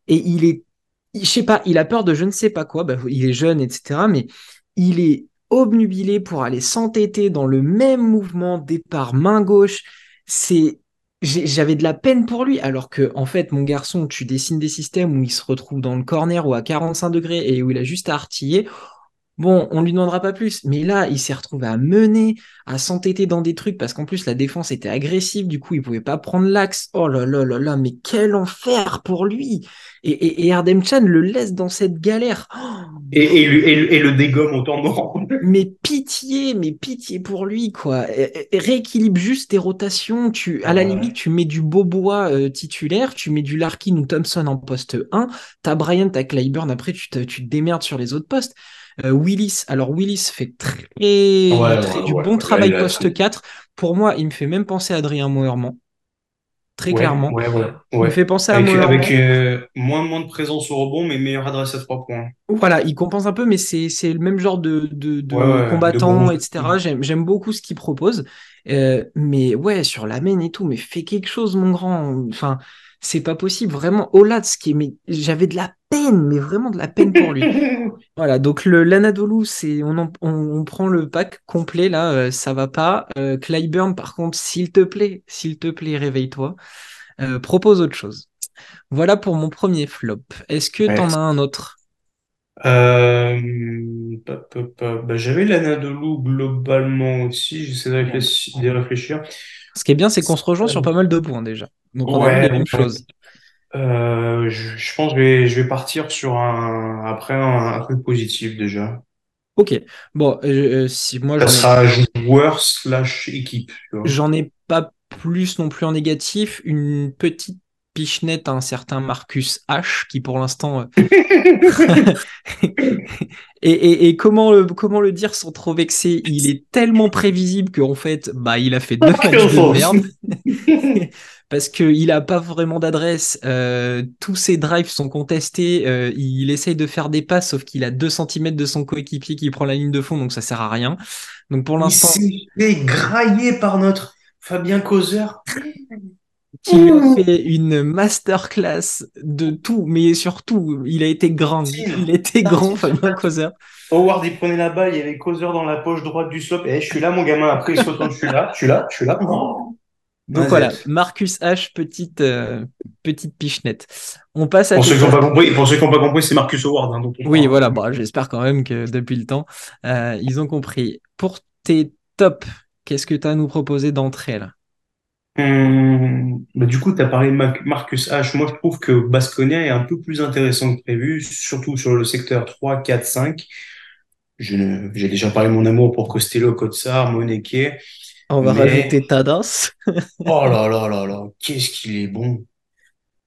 et il est, je sais pas, il a peur de je ne sais pas quoi, ben, il est jeune, etc., mais il est obnubilé pour aller s'entêter dans le même mouvement départ main gauche. C'est j'avais de la peine pour lui, alors que, en fait, mon garçon, tu dessines des systèmes où il se retrouve dans le corner ou à 45 degrés et où il a juste à artiller. Bon, on lui demandera pas plus, mais là, il s'est retrouvé à mener, à s'entêter dans des trucs parce qu'en plus la défense était agressive, du coup, il pouvait pas prendre l'axe. Oh là là là là, mais quel enfer pour lui! Et, et, Ardem Chan le laisse dans cette galère. Oh et, et, le dégomme autant mort. mais pitié, mais pitié pour lui, quoi. Rééquilibre juste tes rotations. Tu, à la limite, tu mets du Bobois euh, titulaire, tu mets du Larkin ou Thompson en poste 1. T'as Bryant, t'as Clyburn. Après, tu te, tu te démerdes sur les autres postes. Euh, Willis, alors Willis fait très, du bon travail poste 4. Pour moi, il me fait même penser à Adrien Moerman très clairement. Il me fait penser à avec, avec euh, moins, moins de présence au rebond, mais meilleure adresse à trois points. Voilà, il compense un peu, mais c'est le même genre de, de, de combattant, etc. J'aime beaucoup ce qu'il propose. Euh, mais ouais, sur la main et tout, mais fais quelque chose, mon grand. Enfin, c'est pas possible, vraiment. ce qui est, j'avais de la peine, mais vraiment de la peine pour lui. voilà, donc le l'Anadolu, c'est on, on, prend le pack complet là, euh, ça va pas. Euh, Clyburn, par contre, s'il te plaît, s'il te plaît, réveille-toi. Euh, propose autre chose. Voilà pour mon premier flop. Est-ce que tu en as un autre? Bah, J'avais l'Anadolu globalement aussi, j'essaie de de réfléchir. Ce qui est bien, c'est qu'on se rejoint sur pas mal de points déjà. Donc on a vu les mêmes choses. Euh, je, pense que je vais, je vais partir sur un après un, truc positif déjà. Ok. Bon, euh, euh, si moi ça sera joueur slash équipe. J'en ai pas plus non plus en négatif. Une petite pichenette à un certain Marcus H qui pour l'instant et, et, comment le comment le dire sans trop vexer? Il est tellement prévisible qu'en fait bah il a fait deux matchs de merde parce qu'il n'a pas vraiment d'adresse. Euh, tous ses drives sont contestés. Euh, il essaye de faire des passes, sauf qu'il a 2 cm de son coéquipier qui prend la ligne de fond, donc ça sert à rien. Donc pour l'instant. Il s'est grailler par notre Fabien Causeur. Qui a fait une masterclass de tout, mais surtout, il a été grand. Il a été grand, Fabien Causeur. Howard, il prenait la balle, il y avait Causeur dans la poche droite du slop. Et eh, je suis là, mon gamin. Après, il se retourne, je suis là, je suis là, je suis là. Donc voilà, Marcus H, petite, euh, petite pichenette. On passe à. Pour ceux qui n'ont pas compris, pour ceux qui pas compris, c'est Marcus Howard. Hein, oui, voilà, bah, j'espère quand même que depuis le temps, euh, ils ont compris. Pour tes tops, qu'est-ce que tu as à nous proposer d'entrée là hum, bah, du coup, tu as parlé de Marcus H. Moi, je trouve que Basconia est un peu plus intéressant que prévu, surtout sur le secteur 3, 4, 5. J'ai déjà parlé de mon amour pour Costello, Kotsar, Moneke. On va rajouter Tadas. oh là là là là, qu'est-ce qu'il est bon.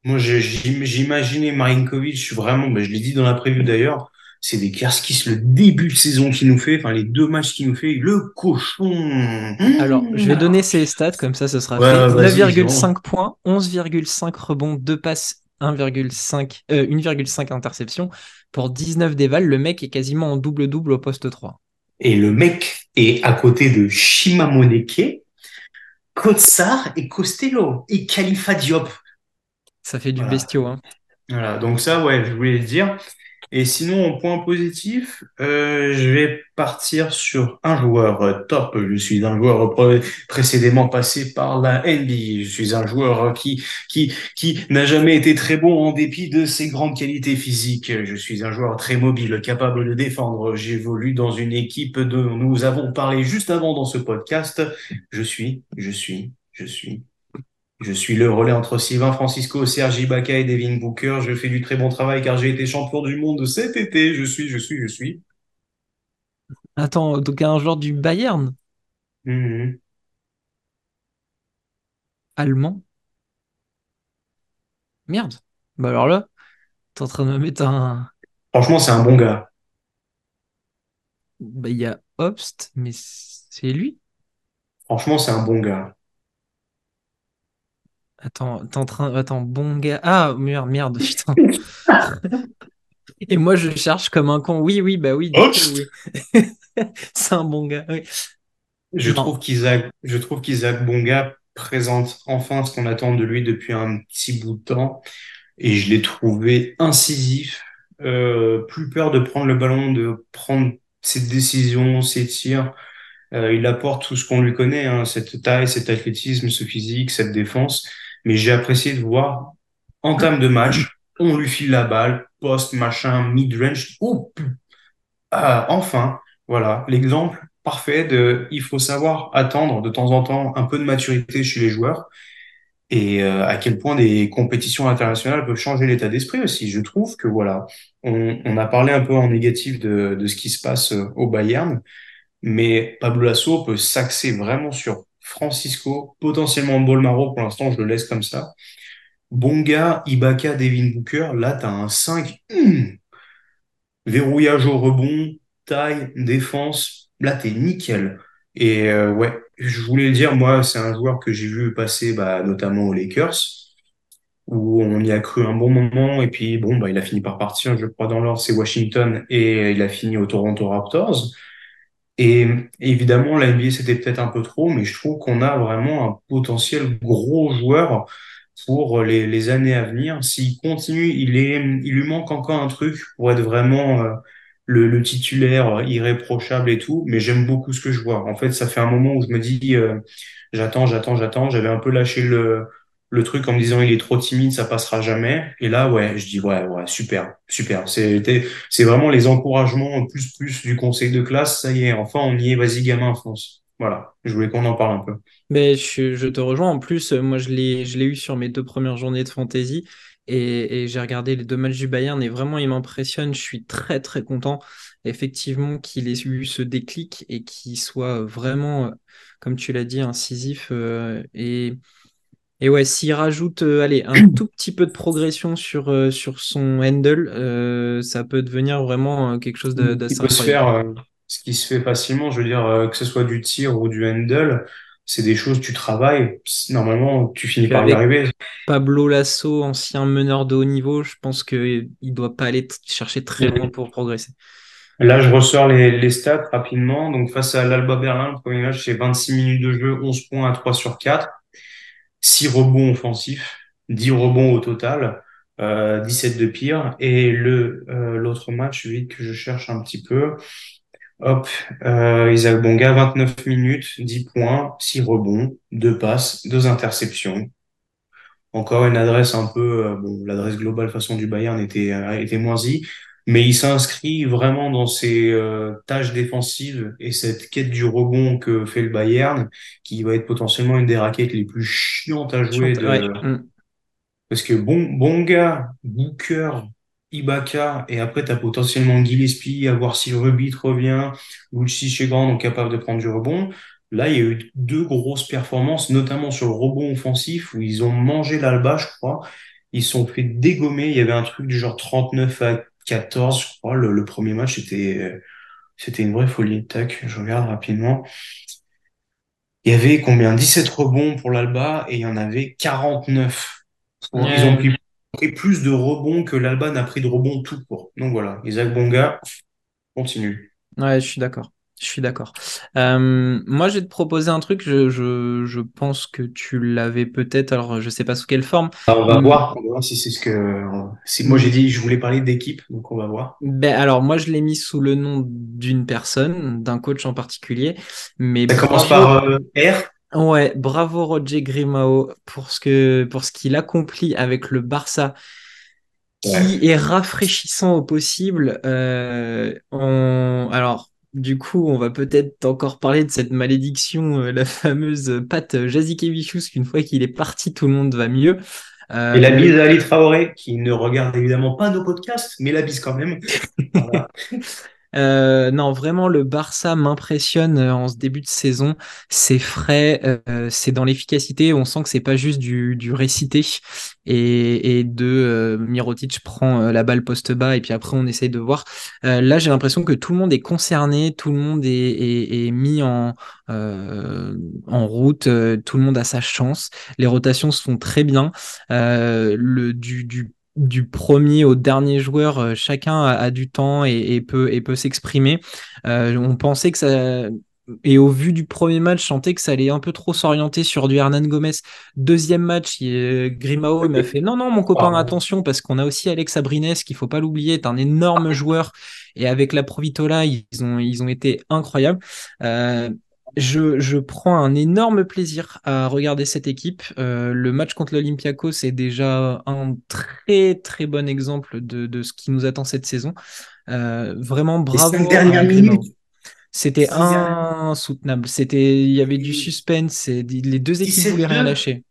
Moi, j'imaginais Marinkovic, je suis vraiment, ben, je l'ai dit dans la prévue d'ailleurs, c'est des Kerskis le début de saison qu'il nous fait, enfin les deux matchs qu'il nous fait, le cochon. Alors, je vais donner ses stats, comme ça ce sera fait. 9,5 points, 11,5 rebonds, 2 passes, 1,5 euh, 1,5 interceptions pour 19 dévals. Le mec est quasiment en double-double au poste 3. Et le mec est à côté de Shimamoneke, Kotsar et Costello et Khalifa Diop. Ça fait du bestiau. Hein. Voilà, donc ça, ouais, je voulais le dire. Et sinon, point positif, euh, je vais partir sur un joueur top. Je suis un joueur précédemment passé par la NBA. Je suis un joueur qui qui qui n'a jamais été très bon en dépit de ses grandes qualités physiques. Je suis un joueur très mobile, capable de défendre. J'évolue dans une équipe dont nous avons parlé juste avant dans ce podcast. Je suis, je suis, je suis je suis le relais entre Sylvain Francisco, Sergi Ibaka et Devin Booker. Je fais du très bon travail car j'ai été champion du monde cet été. Je suis, je suis, je suis. Attends, donc un joueur du Bayern mhm. Allemand Merde. Bah alors là, t'es en train de me mettre un. Franchement, c'est un bon gars. Bah il y a Obst, mais c'est lui Franchement, c'est un bon gars. Attends, t'es en train. Attends, bon gars. Ah, merde, merde, putain. Et moi, je cherche comme un con. Oui, oui, bah oui. C'est un bon gars. Je, trouve qu'Isaac, je trouve qu'Isaac Bonga présente enfin ce qu'on attend de lui depuis un petit bout de temps. Et je l'ai trouvé incisif, euh, plus peur de prendre le ballon, de prendre ses décisions, ses tirs. Euh, il apporte tout ce qu'on lui connaît, hein, cette taille, cet athlétisme, ce physique, cette défense mais j'ai apprécié de voir en termes de match, on lui file la balle, post, machin, mid-range. Ah, enfin, voilà, l'exemple parfait de il faut savoir attendre de temps en temps un peu de maturité chez les joueurs. et euh, à quel point des compétitions internationales peuvent changer l'état d'esprit aussi. Je trouve que voilà, on, on, a parlé un peu en négatif de, de ce qui se passe euh, au Bayern, mais Pablo Lasso peut s'axer vraiment sur Francisco, potentiellement Bolmaro, pour l'instant je le laisse comme ça. Bonga, Ibaka, Devin Booker, là tu un 5, hum, verrouillage au rebond, taille, défense, là t'es nickel. Et euh, ouais, je voulais le dire, moi, c'est un joueur que j'ai vu passer bah, notamment aux Lakers, où on y a cru un bon moment, et puis bon, bah, il a fini par partir, je crois, dans l'ordre, c'est Washington, et il a fini au Toronto Raptors. Et évidemment, la NBA, c'était peut-être un peu trop, mais je trouve qu'on a vraiment un potentiel gros joueur pour les, années à venir. S'il continue, il est, il lui manque encore un truc pour être vraiment euh, le, le, titulaire irréprochable et tout, mais j'aime beaucoup ce que je vois. En fait, ça fait un moment où je me dis, euh, j'attends, j'attends, j'attends. J'avais un peu lâché le, le truc en me disant, il est trop timide, ça passera jamais. Et là, ouais, je dis, ouais, ouais, super, super. C'était, c'est vraiment les encouragements plus, plus du conseil de classe. Ça y est, enfin, on y est, vas-y, gamin, fonce. Voilà, je voulais qu'on en parle un peu. Mais je, te rejoins. En plus, moi, je l'ai, eu sur mes deux premières journées de fantasy. Et, j'ai regardé les deux matchs du Bayern et vraiment, il m'impressionne. Je suis très, très content, effectivement, qu'il ait eu ce déclic et qu'il soit vraiment, comme tu l'as dit, incisif. Euh, et, et ouais, s'il rajoute euh, allez, un tout petit peu de progression sur, euh, sur son handle, ça peut devenir vraiment quelque chose d'assez incroyable. Se faire, ce qui se fait facilement, je veux dire, que ce soit du tir ou du handle, c'est des choses, tu travailles, normalement, tu finis par y arriver. Pablo Lasso, ancien meneur de haut niveau, je pense qu'il ne doit pas aller chercher très loin pour progresser. Là, je ressors les, les stats rapidement. Donc, face à l'Alba Berlin, le premier match, c'est 26 minutes de jeu, 11 points à 3 sur 4, 6 rebonds offensifs, 10 rebonds au total, euh, 17 de pire. Et le euh, l'autre match, vite que je cherche un petit peu, Hop, euh, Isaac Bonga, 29 minutes, 10 points, 6 rebonds, 2 passes, 2 interceptions. Encore une adresse un peu, euh, bon, l'adresse globale façon du Bayern était, euh, était moisie, mais il s'inscrit vraiment dans ses euh, tâches défensives et cette quête du rebond que fait le Bayern, qui va être potentiellement une des raquettes les plus chiantes à jouer. De... Mm. Parce que bon, Bonga, Booker, Ibaka, et après, tu as potentiellement Gillespie, à voir si Rubit revient, Lucci Chegan, donc capable de prendre du rebond. Là, il y a eu deux grosses performances, notamment sur le rebond offensif, où ils ont mangé l'Alba, je crois. Ils sont fait dégommer. Il y avait un truc du genre 39 à 14, je crois. Le, premier match, c'était, c'était une vraie folie. Tac, je regarde rapidement. Il y avait combien? 17 rebonds pour l'Alba et il y en avait 49. Ils ont pris pris plus de rebonds que l'Alba n'a pris de rebonds tout court. Donc voilà, Isaac Bonga continue. Ouais, je suis d'accord. Je suis d'accord. Euh, moi, je vais te proposer un truc. Je, je, je pense que tu l'avais peut-être. Alors, je sais pas sous quelle forme. On va voir. On va voir si c'est ce que. Si moi j'ai dit, je voulais parler d'équipe, donc on va voir. Ben alors, moi, je l'ai mis sous le nom d'une personne, d'un coach en particulier. Mais ça commence par euh, R? Ouais, bravo Roger Grimao pour ce que pour ce qu'il accomplit avec le Barça, qui est rafraîchissant au possible. Euh, Alors, du coup, on va peut-être encore parler de cette malédiction, euh, la fameuse patte Jazikevichus, qu'une fois qu'il est parti, tout le monde va mieux. Euh, Et la bise à Ali Traoré, qui ne regarde évidemment pas nos podcasts, mais la bise quand même. Voilà. Euh, non, vraiment, le Barça m'impressionne euh, en ce début de saison. C'est frais, euh, c'est dans l'efficacité. On sent que c'est pas juste du, du récité. Et, de euh, Mirotic prend la balle poste bas et puis après on essaye de voir. là, j'ai l'impression que tout le monde est concerné, tout le monde est, mis en, route, tout le monde a sa chance. Les rotations se font très bien. le, du du premier au dernier joueur, euh, chacun a, du temps et, peut, et peut s'exprimer. Euh, on pensait que ça. Et au vu du premier match, je sentais que ça allait un peu trop s'orienter sur du Hernan Gomez. Deuxième match, il, Grimao m'a fait non, non, mon copain, attention, parce qu'on a aussi Alex Abrines, qu'il faut pas l'oublier, est un énorme joueur. Et avec la Provitola, ils ont, ils ont été incroyables. Euh, je, prends un énorme plaisir à regarder cette équipe. Euh, le match contre l'Olympiakos est déjà un très très bon exemple de, ce qui nous attend cette saison. Euh, vraiment bravo. C'était insoutenable. C'était, il y avait du suspense. Et les deux équipes voulaient rien lâcher.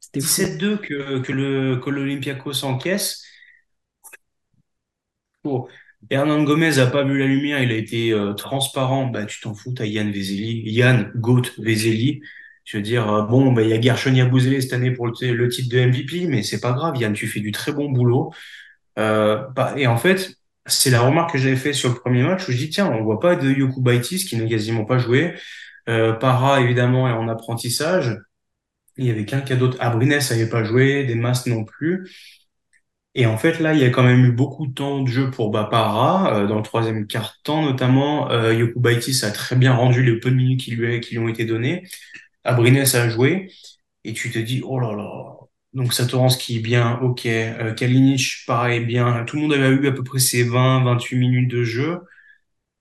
C'était fou. 17-2 que, que l'Olympiakos encaisse. Oh. Hernan Gomez a pas vu la lumière, il a été euh, transparent. Bah, tu t'en fous, t'as Yann Vezeli, Yann Goat Vezeli. Je veux dire, euh, bon, bah, il y a Gershon Yabouzélé cette année pour le, titre de MVP, mais c'est pas grave, Yann, tu fais du très bon boulot. Euh, bah, et en fait, c'est la remarque que j'avais fait sur le premier match où je dis, tiens, on voit pas de Yokubaitis qui n'a quasiment pas joué. Euh, Para, évidemment, est en apprentissage. Il y avait qu'un d'autre. Abrines n'avait pas joué, des masses non plus. Et en fait, là, il y a quand même eu beaucoup de temps de jeu pour Bapara, euh, dans le troisième quart-temps notamment. Euh, Yokubaitis a très bien rendu les peu de minutes qui lui, qui lui ont été données. Abrines a joué. Et tu te dis, oh là là. Donc Satoranski est bien, ok. Euh, Kalinic, pareil, bien. Tout le monde avait eu à peu près ses 20, 28 minutes de jeu.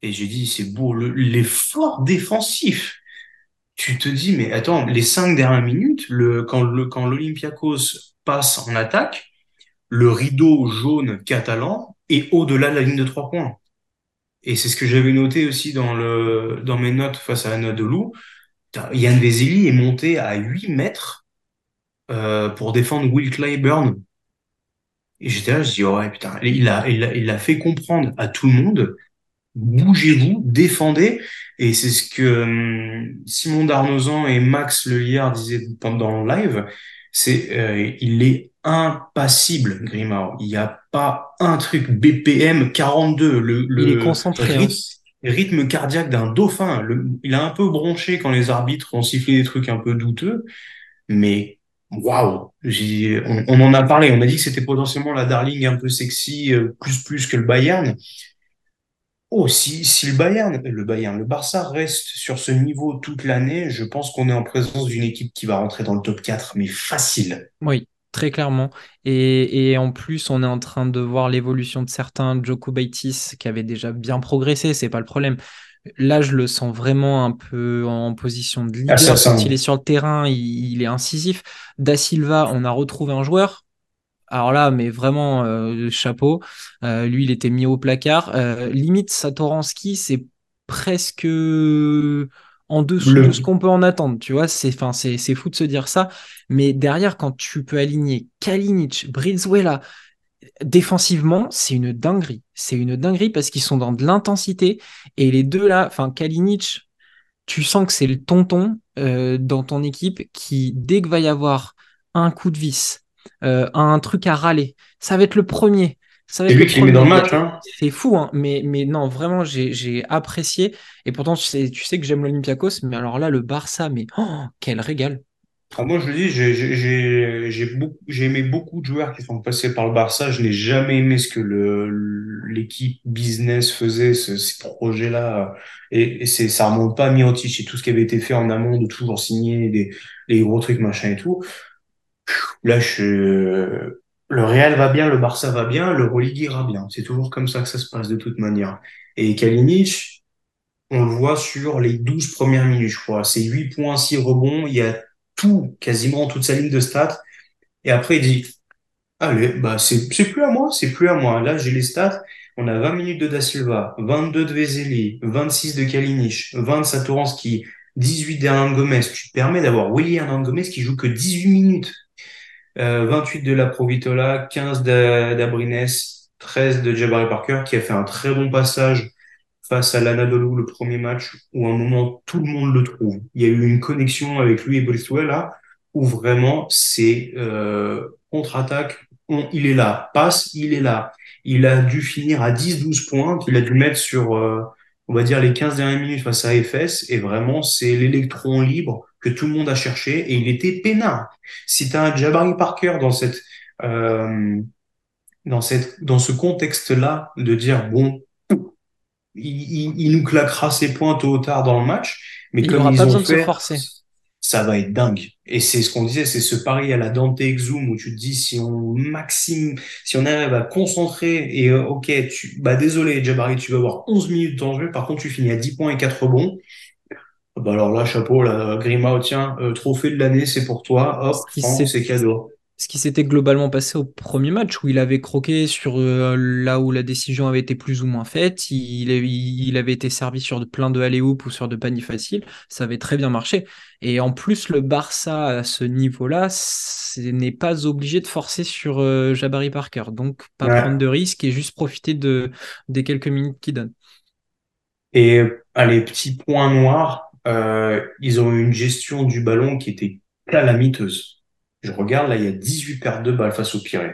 Et j'ai dit, c'est beau, l'effort défensif. Tu te dis, mais attends, les cinq dernières minutes, le, quand le, quand l'Olympiakos passe en attaque, le rideau jaune catalan est au-delà de la ligne de trois points. Et c'est ce que j'avais noté aussi dans le, dans mes notes face à Anadolu. Yann Vezeli est monté à 8 mètres, euh, pour défendre Will Clyburn. Et j'étais là, je dis, ouais, putain, il a, il a, il a fait comprendre à tout le monde bougez-vous, défendez. Et c'est ce que hum, Simon Darnozan et Max Le hier disaient pendant le live. C'est, euh, il est impassible, Grimard. Il n'y a pas un truc BPM 42. Le, le il est concentré. Rythme, hein. rythme cardiaque d'un dauphin. Le, il a un peu bronché quand les arbitres ont sifflé des trucs un peu douteux. Mais waouh, on, on, en a parlé. On a dit que c'était potentiellement la darling un peu sexy, euh, plus plus que le Bayern. Oh, si, si le Bayern, le Bayern, le Barça reste sur ce niveau toute l'année, je pense qu'on est en présence d'une équipe qui va rentrer dans le top 4, mais facile. Oui, très clairement. Et, et en plus, on est en train de voir l'évolution de certains Joko Baitis qui avaient déjà bien progressé, c'est pas le problème. Là, je le sens vraiment un peu en position de leader. Ah, Quand il est sur le terrain, il, il est incisif. Da Silva, on a retrouvé un joueur alors là, mais vraiment, euh, chapeau. Euh, lui, il était mis au placard. Euh, limite, Satoransky, c'est presque en dessous de ce qu'on peut en attendre. Tu vois, c'est, c'est, c'est fou de se dire ça. Mais derrière, quand tu peux aligner Kalinic, Brizuela, défensivement, c'est une dinguerie. C'est une dinguerie parce qu'ils sont dans de l'intensité. Et les deux là, enfin, Kalinic, tu sens que c'est le tonton dans ton équipe qui, dès que va y avoir un coup de vis, euh, un truc à râler. Ça va être le premier. C'est lui qui met dans le match. Hein. C'est fou, hein. mais, mais non, vraiment, j'ai apprécié. Et pourtant, tu sais, tu sais que j'aime l'Olympiakos, mais alors là, le Barça, mais oh, quel régal. Ah, moi, je le dis, j'ai aimé beaucoup de joueurs qui sont passés par le Barça. Je n'ai jamais aimé ce que l'équipe business faisait, ce, ces projets-là. Et, et c'est, ça remonte pas à Mirotic et tout ce qui avait été fait en amont de toujours signer des, les gros trucs, machin et tout. Là, je... le Real va bien, le Barça va bien, le Ligue ira bien. C'est toujours comme ça que ça se passe de toute manière. Et Kalinic, on le voit sur les 12 premières minutes, je crois. C'est 8 points, 6 rebonds. Il y a tout, quasiment toute sa ligne de stats. Et après, il dit, allez, bah, c'est, plus à moi, c'est plus à moi. Là, j'ai les stats. On a 20 minutes de Da Silva, 22 de Vezeli, 26 de Kalinic, 20 de Satoransky, 18 d'Hernan Gomez. Tu te permets d'avoir Willy Hernan Gomez qui joue que 18 minutes. 28 euh, de la Provitola, 15 d'Abrines, 13 de Jabari Parker, qui a fait un très bon passage face à l'Anadolu le premier match, où à un moment tout le monde le trouve. Il y a eu une connexion avec lui et Bristol là, où vraiment c'est euh, contre-attaque, il est là, passe, il est là. Il a dû finir à 10-12 points qu'il a dû mettre sur, euh, on va dire, les 15 dernières minutes face à FS, et vraiment c'est l'électron libre que tout le monde a cherché et il était peinard. Si tu as un Jabari Parker dans cette euh, dans cette dans ce contexte-là de dire bon il, il, nous claquera ses points tôt ou tard dans le match, mais il comme pas ils ont fait, se forcer. Ça va être dingue. Et c'est ce qu'on disait, c'est ce pari à la Dante Exum où tu te dis si on maxime, si on arrive à concentrer et euh, ok, tu, bah désolé Jabari, tu vas avoir 11 minutes de jeu, par contre tu finis à 10 points et 4 rebonds. Bah alors là, chapeau, là, Grima, tiens, euh, trophée de l'année, c'est pour toi. Hop, c'est cadeau. Ce qui s'était globalement passé au premier match où il avait croqué sur euh, là où la décision avait été plus ou moins faite. Il, il avait été servi sur de, plein de alley ou sur de paniers faciles. Ça avait très bien marché. Et en plus, le Barça à ce niveau-là n'est pas obligé de forcer sur euh, Jabari Parker. Donc, pas prendre de risques et juste profiter de, des quelques minutes qu'il donne. Et allez, petit point noir, euh, ils ont eu une gestion du ballon qui était calamiteuse. Je regarde, là, il y a 18 pertes de balles face au Pirée.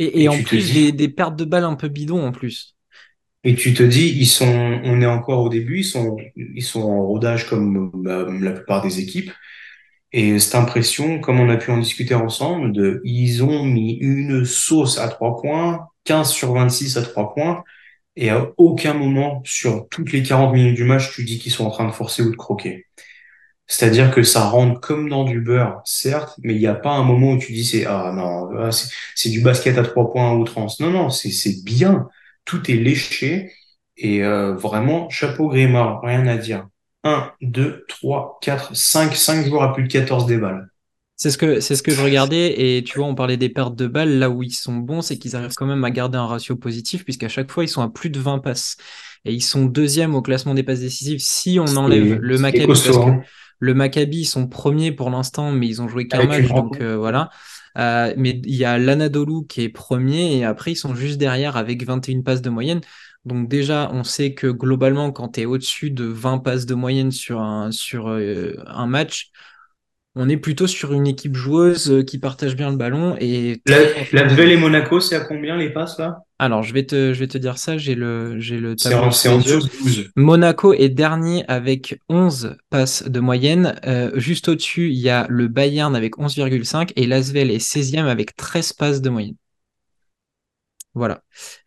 Et, en plus, des, pertes de balles un peu bidons en plus. Et tu te dis, ils sont, on est encore au début, ils sont, ils sont en rodage comme bah, la plupart des équipes. Et cette impression, comme on a pu en discuter ensemble, de, ils ont mis une sauce à trois points, 15 sur 26 à trois points, et à aucun moment sur toutes les 40 minutes du match, tu dis qu'ils sont en train de forcer ou de croquer. C'est-à-dire que ça rentre comme dans du beurre, certes, mais il n'y a pas un moment où tu dis c'est ah non, ah, c'est du basket à trois points à outrance. Non, non, c'est bien. Tout est léché et euh, vraiment chapeau Grimard, rien à dire. 1, 2, 3, 4, 5, 5 joueurs à plus de 14 des balles. C'est ce que c'est ce que je regardais et tu vois on parlait des pertes de balles là où ils sont bons c'est qu'ils arrivent quand même à garder un ratio positif puisqu'à chaque fois ils sont à plus de 20 passes et ils sont deuxième au classement des passes décisives si on enlève le Maccabi parce que hein. Le Maccabi, ils sont premiers pour l'instant, mais ils ont joué qu'un match, donc euh, voilà. Euh, mais il y a l'Anadolu qui est premier, et après, ils sont juste derrière avec 21 passes de moyenne. Donc déjà, on sait que globalement, quand tu es au-dessus de 20 passes de moyenne sur un, sur, euh, un match, on est plutôt sur une équipe joueuse qui partage bien le ballon. Et la, Dvel et Monaco, c'est à combien les passes là? Alors, je vais, te, je vais te dire ça, j'ai le, j'ai le tableau. C'est en, 12. Monaco est dernier avec 11 passes de moyenne. Euh, juste au-dessus, il y a le Bayern avec 11,5 et l'Asvel est 16e avec 13 passes de moyenne. Voilà.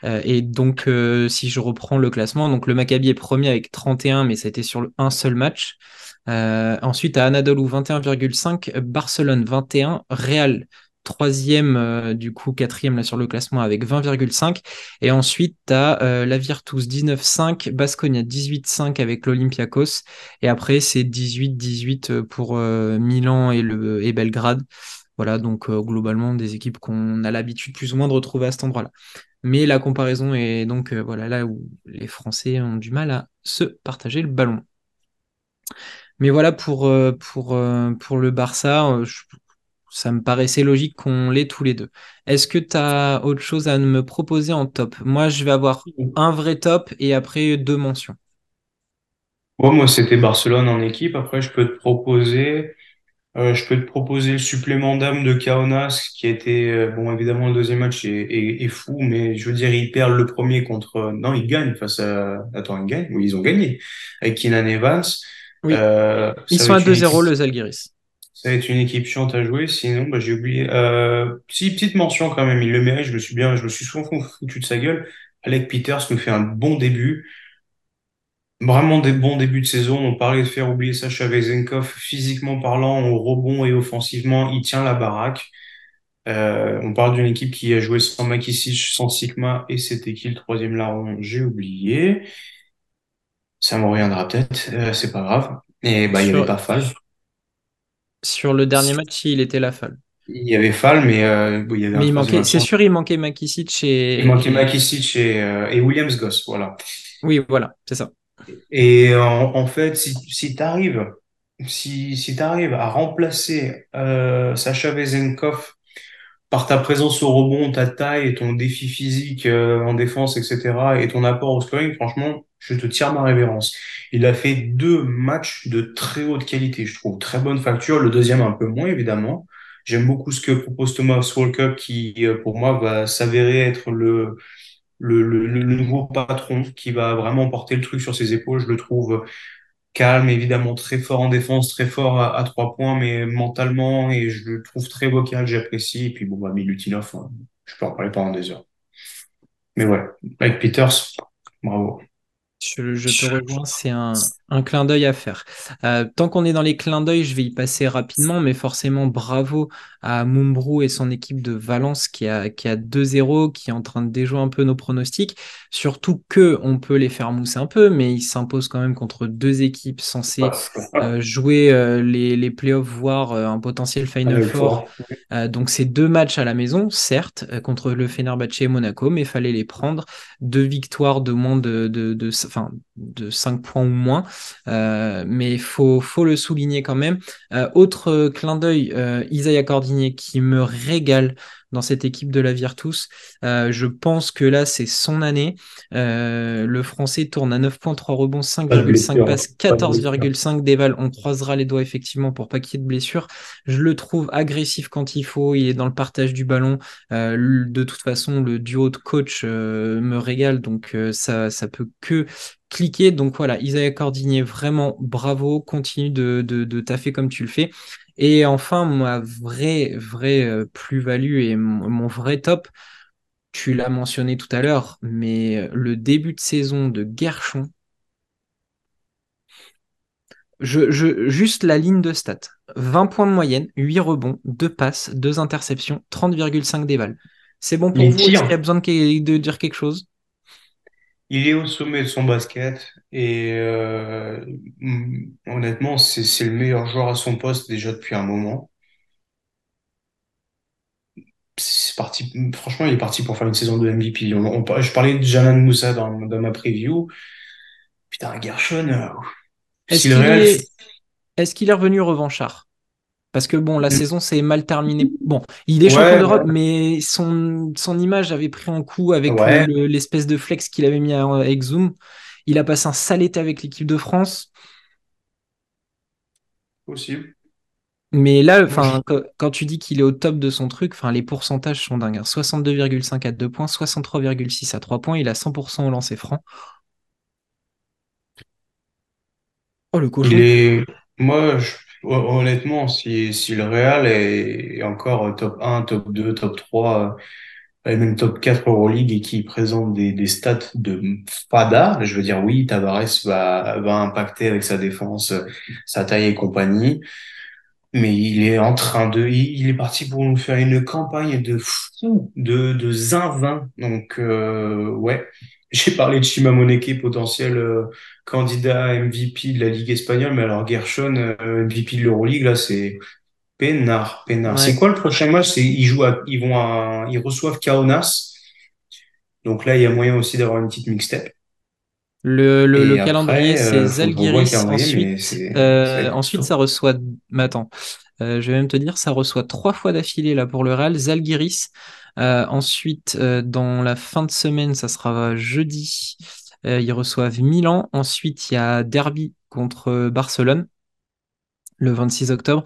Euh, et donc, si je reprends le classement, donc le Maccabi est premier avec 31, mais ça a été sur un seul match. Euh, ensuite, à Anadolu 21,5, Barcelone 21, Real troisième, euh, du coup quatrième là sur le classement avec 20,5. Et ensuite, tu as euh, la Virtus 19,5, Basconia 18,5 avec l'Olympiakos. Et après, c'est 18-18 pour Milan et, le, et Belgrade. Voilà, donc globalement des équipes qu'on a l'habitude plus ou moins de retrouver à cet endroit-là. Mais la comparaison est donc voilà là où les Français ont du mal à se partager le ballon. Mais voilà, pour, euh, pour, euh, pour le Barça, euh, ça me paraissait logique qu'on l'ait tous les deux. Est-ce que tu as autre chose à me proposer en top? Moi, je vais avoir un vrai top et après deux mentions. moi, c'était Barcelone en équipe. Après, je peux te proposer, je peux te proposer le supplément d'âme de Kaunas, qui a été, bon, évidemment, le deuxième match est, fou, mais je veux dire, ils perdent le premier contre, non, ils gagnent face à, attends, ils gagnent, oui, ils ont gagné avec Keenan Evans. Oui. Euh, Ils sont à 2-0, le Zalgiris. Ça va être une équipe chiante à jouer. Sinon, bah, j'ai oublié. Euh, si, petite mention quand même, il le mérite. Je me suis bien, je me suis souvent foutu de sa gueule. Alec Peters nous fait un bon début. Vraiment des bons débuts de saison. On parlait de faire oublier Sacha Vezenkov. Physiquement parlant, au rebond et offensivement, il tient la baraque. Euh, on parle d'une équipe qui a joué sans Makisic, sans Sigma, et c'était qui le troisième larron? J'ai oublié. Ça me reviendra peut-être, euh, c'est pas grave. Et bah, il y avait pas Fall. Sur le dernier match, il était la Fall. Il y avait Fall, mais euh, il y avait mais il manquait, c'est sûr, il manquait Makisic et. Il manquait Makisic et, euh, et Williams Goss, voilà. Oui, voilà, c'est ça. Et en, en fait, si, si tu arrives, si, si arrives à remplacer euh, Sacha Vezenkov par ta présence au rebond, ta taille et ton défi physique en défense, etc., et ton apport au scoring, franchement, je te tire ma révérence. Il a fait deux matchs de très haute qualité, je trouve. Très bonne facture. Le deuxième, un peu moins, évidemment. J'aime beaucoup ce que propose Thomas Walkup, qui, euh, pour moi, va s'avérer être le, nouveau patron qui va vraiment porter le truc sur ses épaules. Je le trouve calme, évidemment très fort en défense, très fort à, trois points, mais mentalement, et je le trouve très vocal, j'apprécie. Et puis bon, bah, Milutinov, hein, je peux en parler pendant des heures. Mais ouais, avec Peters, bravo. Je, je te rejoins, c'est un, un clin d'œil à faire. Euh, tant qu'on est dans les clins d'œil, je vais y passer rapidement, mais forcément bravo à Mumbrou et son équipe de Valence qui a, qui a 2-0, qui est en train de déjouer un peu nos pronostics. Surtout que on peut les faire mousser un peu, mais ils s'imposent quand même contre deux équipes censées euh, jouer euh, les, les playoffs, voire un potentiel Final Four. Donc c'est deux matchs à la maison, certes, contre le Fenerbahçe et Monaco, mais fallait les prendre. Deux victoires de moins de, de, de, enfin, de 5 points ou moins. Euh, mais il faut, faut le souligner quand même. Euh, autre clin d'œil, euh, Isaiah Cordinier qui me régale dans cette équipe de la Virtus. Euh, je pense que là, c'est son année. Euh, le Français tourne à 9.3 rebonds, 5,5 passes, 14,5 déval. On croisera les doigts effectivement pour pas qu'il y ait de blessures. Je le trouve agressif quand il faut. Il est dans le partage du ballon. Euh, de toute façon, le duo de coach me régale, donc ça, ça peut que cliquer. Donc voilà, Isaiah Cordinier, vraiment bravo. Continue de, de, de taffer comme tu le fais. Et enfin, ma vraie, vraie euh, plus-value et mon, mon vrai top, tu l'as mentionné tout à l'heure, mais le début de saison de Gershon, je, je, juste la ligne de stats. 20 points de moyenne, 8 rebonds, 2 passes, 2 interceptions, 30,5 déval. C'est bon pour Les vous? Est-ce qu'il y a besoin de, de dire quelque chose? Il est au sommet de son basket et euh, honnêtement, c'est le meilleur joueur à son poste déjà depuis un moment. C'est parti, franchement, il est parti pour faire une saison de MVP. On, on- je parlais de Janan Moussa dans, dans ma preview. Putain, Gershon, euh, Est-ce qu'il est, est-ce qu'il est revenu revanchard? Parce que bon, la saison s'est mal terminée. Bon, il est champion ouais, d'Europe, mais son, son image avait pris un coup avec le- l'espèce de flex qu'il avait mis à- avec Zoom. Il a passé un sale été avec l'équipe de France. possible. Mais là, enfin, quand, tu dis qu'il est au top de son truc, enfin, les pourcentages sont dingues. hein. 62,5 à 2 points, 63,6 à 3 points. Il a 100% au lancer franc. Oh, le cochon. est, moi, je- honnêtement, si, si le Real est, encore top un, top 2, top 3. et même top 4 Euroleague et qui présente des, des stats de fada, je veux dire oui, Tavares va, va impacter avec sa défense, euh, sa taille et compagnie, mais il est en train de, il, est parti pour nous faire une campagne de fou, de, de zinzin. Donc euh, ouais, j'ai parlé de Chimamoneke, potentiel euh, candidat MVP de la Ligue espagnole, mais alors Gershon, euh, MVP de l'Euroleague, là c'est Peinard, Peinard. C'est quoi le prochain match? C'est ils jouent à, ils vont à, ils reçoivent Kaunas. Donc là, il y a moyen aussi d'avoir une petite mixtape. Le, le, le Et calendrier, c'est euh, Zalgiris. Ensuite, euh, ensuite, ça reçoit. Mais attends, je vais même te dire, ça reçoit trois fois d'affilée là pour le Real. Zalgiris. Euh, ensuite, euh, dans la fin de semaine, ça sera jeudi. Euh, ils reçoivent Milan. Ensuite, il y a Derby contre Barcelone le 26 octobre.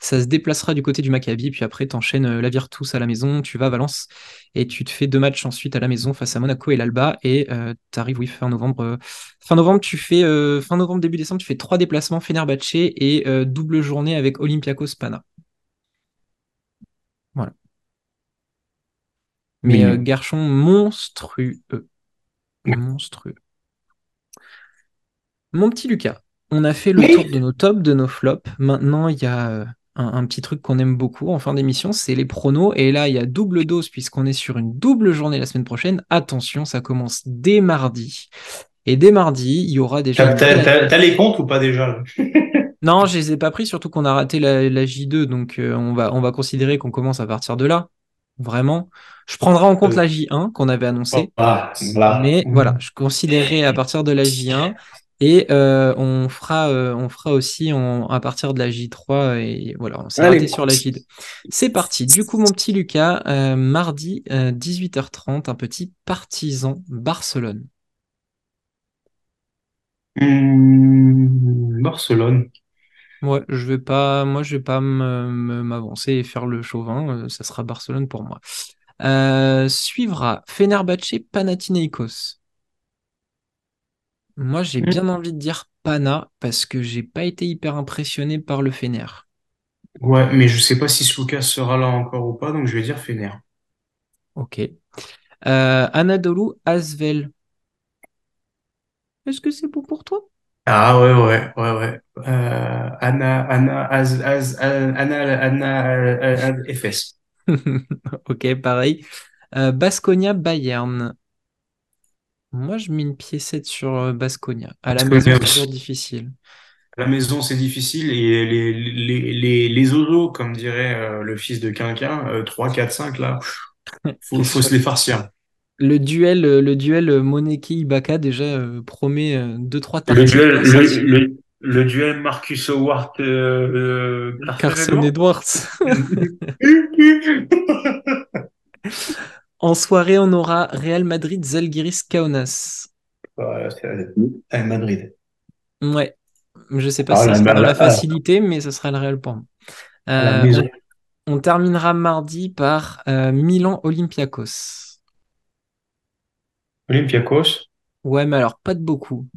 Ça se déplacera du côté du Maccabi, puis après, t'enchaînes la Virtus à la maison, tu vas à Valence, et tu te fais deux matchs ensuite à la maison face à Monaco et l'Alba, et oui, fin novembre. tu fais, fin novembre, début décembre, tu fais trois déplacements, Fenerbahçe et double journée avec Olympiakos Pana. Voilà. Mais euh. Garchon monstrueux. Monstrueux. Mon petit Lucas, on a fait le tour de nos tops, de nos flops. Maintenant, il y a euh, un, un petit truc qu'on aime beaucoup en fin d'émission, c'est les pronos. Et là, il y a double dose puisqu'on est sur une double journée la semaine prochaine. Attention, ça commence dès mardi. Et dès mardi, il y aura déjà T'as, les comptes ou pas déjà, Non, je les ai pas pris, surtout qu'on a raté la, la J2, donc euh, on va, on va considérer qu'on commence à partir de là. Vraiment. Je prendrai en compte Euh, la J1 qu'on avait annoncée. Voilà, voilà. Mais voilà, je considérerai à partir de la J1 et euh, on fera, euh, on fera aussi en- à partir de la J3 et voilà, on s'est arrêté sur la J2. C'est parti. Du coup, mon petit Lucas, euh, mardi euh, 18h30, un petit partisan Barcelone. Hum, Barcelone. Ouais, je vais pas, moi, je vais pas m'avancer et faire le chauvin. euh, ça sera Barcelone pour moi. Euh, suivra Fenerbahçe Panathinaikos. Moi, j'ai Hum. bien envie de dire Pana parce que j'ai pas été hyper impressionné par le Fener. Ouais, mais je sais pas si Soukas sera là encore ou pas, donc je vais dire Fener. Ok. Euh, Anadolu Asvel. Est-ce que c'est bon pour toi? Ah ouais, ouais, ouais, ouais. Euh, Anna, Anna, Az, Az, Anna, Anna, euh, euh, FS. Ok, pareil. Euh, Baskonia Bayern. Moi, je mets une piécette sur euh, Baskonia. À la maison, mais toujours difficile. à la maison, c'est difficile et les, les, les, les oiseaux, comme dirait euh, le fils de Quinquin, euh, 3, 4, 5, là, faut, faut se les farcir. Le duel, euh, le duel Moneki-Ibaka déjà euh, promet euh, deux, trois Le duel, le, sentis. le, le duel Marcus Howard, euh, euh, Carson Edwards. En soirée, on aura Real Madrid Zalgiris Kaunas. À Madrid. Ouais, je sais pas Ah, si ça la, sera dans la la, facilité, mais ça sera le Real pour moi. Euh, on, terminera mardi par euh, Milan Olympiakos. Olympiakos. Ouais, mais alors pas de beaucoup.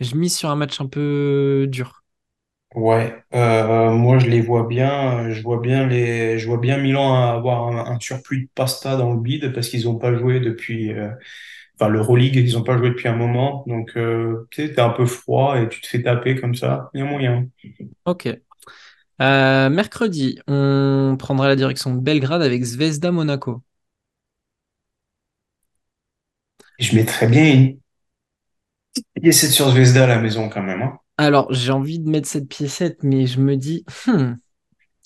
Je mise sur un match un peu dur. Ouais, euh, moi je les vois bien, je vois bien les, je vois bien Milan avoir un, un surplus de pasta dans le bide parce qu'ils ont pas joué depuis, euh, enfin l'Euroleague, ils ont pas joué depuis un moment, donc euh, tu sais, t'es un peu froid et tu te fais taper comme ça, il y a moyen. Ok. Euh, mercredi, on prendra la direction de Belgrade avec Zvezda Monaco. Je mettrais bien une piécette sur Zvezda à la maison quand même, hein. Alors, j'ai envie de mettre cette piécette, mais je me dis, hmm,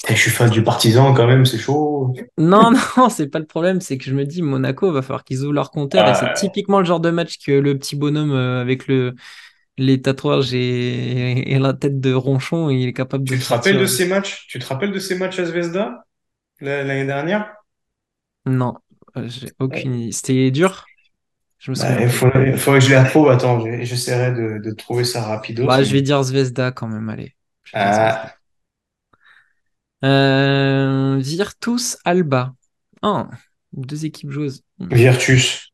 Et je suis fan du Partizan quand même, c'est chaud. non, non, c'est pas le problème, c'est que je me dis, Monaco, va falloir qu'ils ouvrent leur compteur, et c'est typiquement le genre de match que le petit bonhomme euh, avec le, les tatouages et, et la tête de ronchon, il est capable de tu te rappelles de ces matchs? Tu te rappelles de ces matchs à Zvezda? La- l'année dernière? Non, euh, j'ai aucune idée. C'était dur, je me Bah, il faudrait, faudrait que je les retrouve. Attends, je- j'essaierai de, de trouver ça rapidos. Bah, je vais dire Zvezda quand même, allez. Ah, Euh, Virtus Alba. Ah, deux équipes joueuses. Virtus.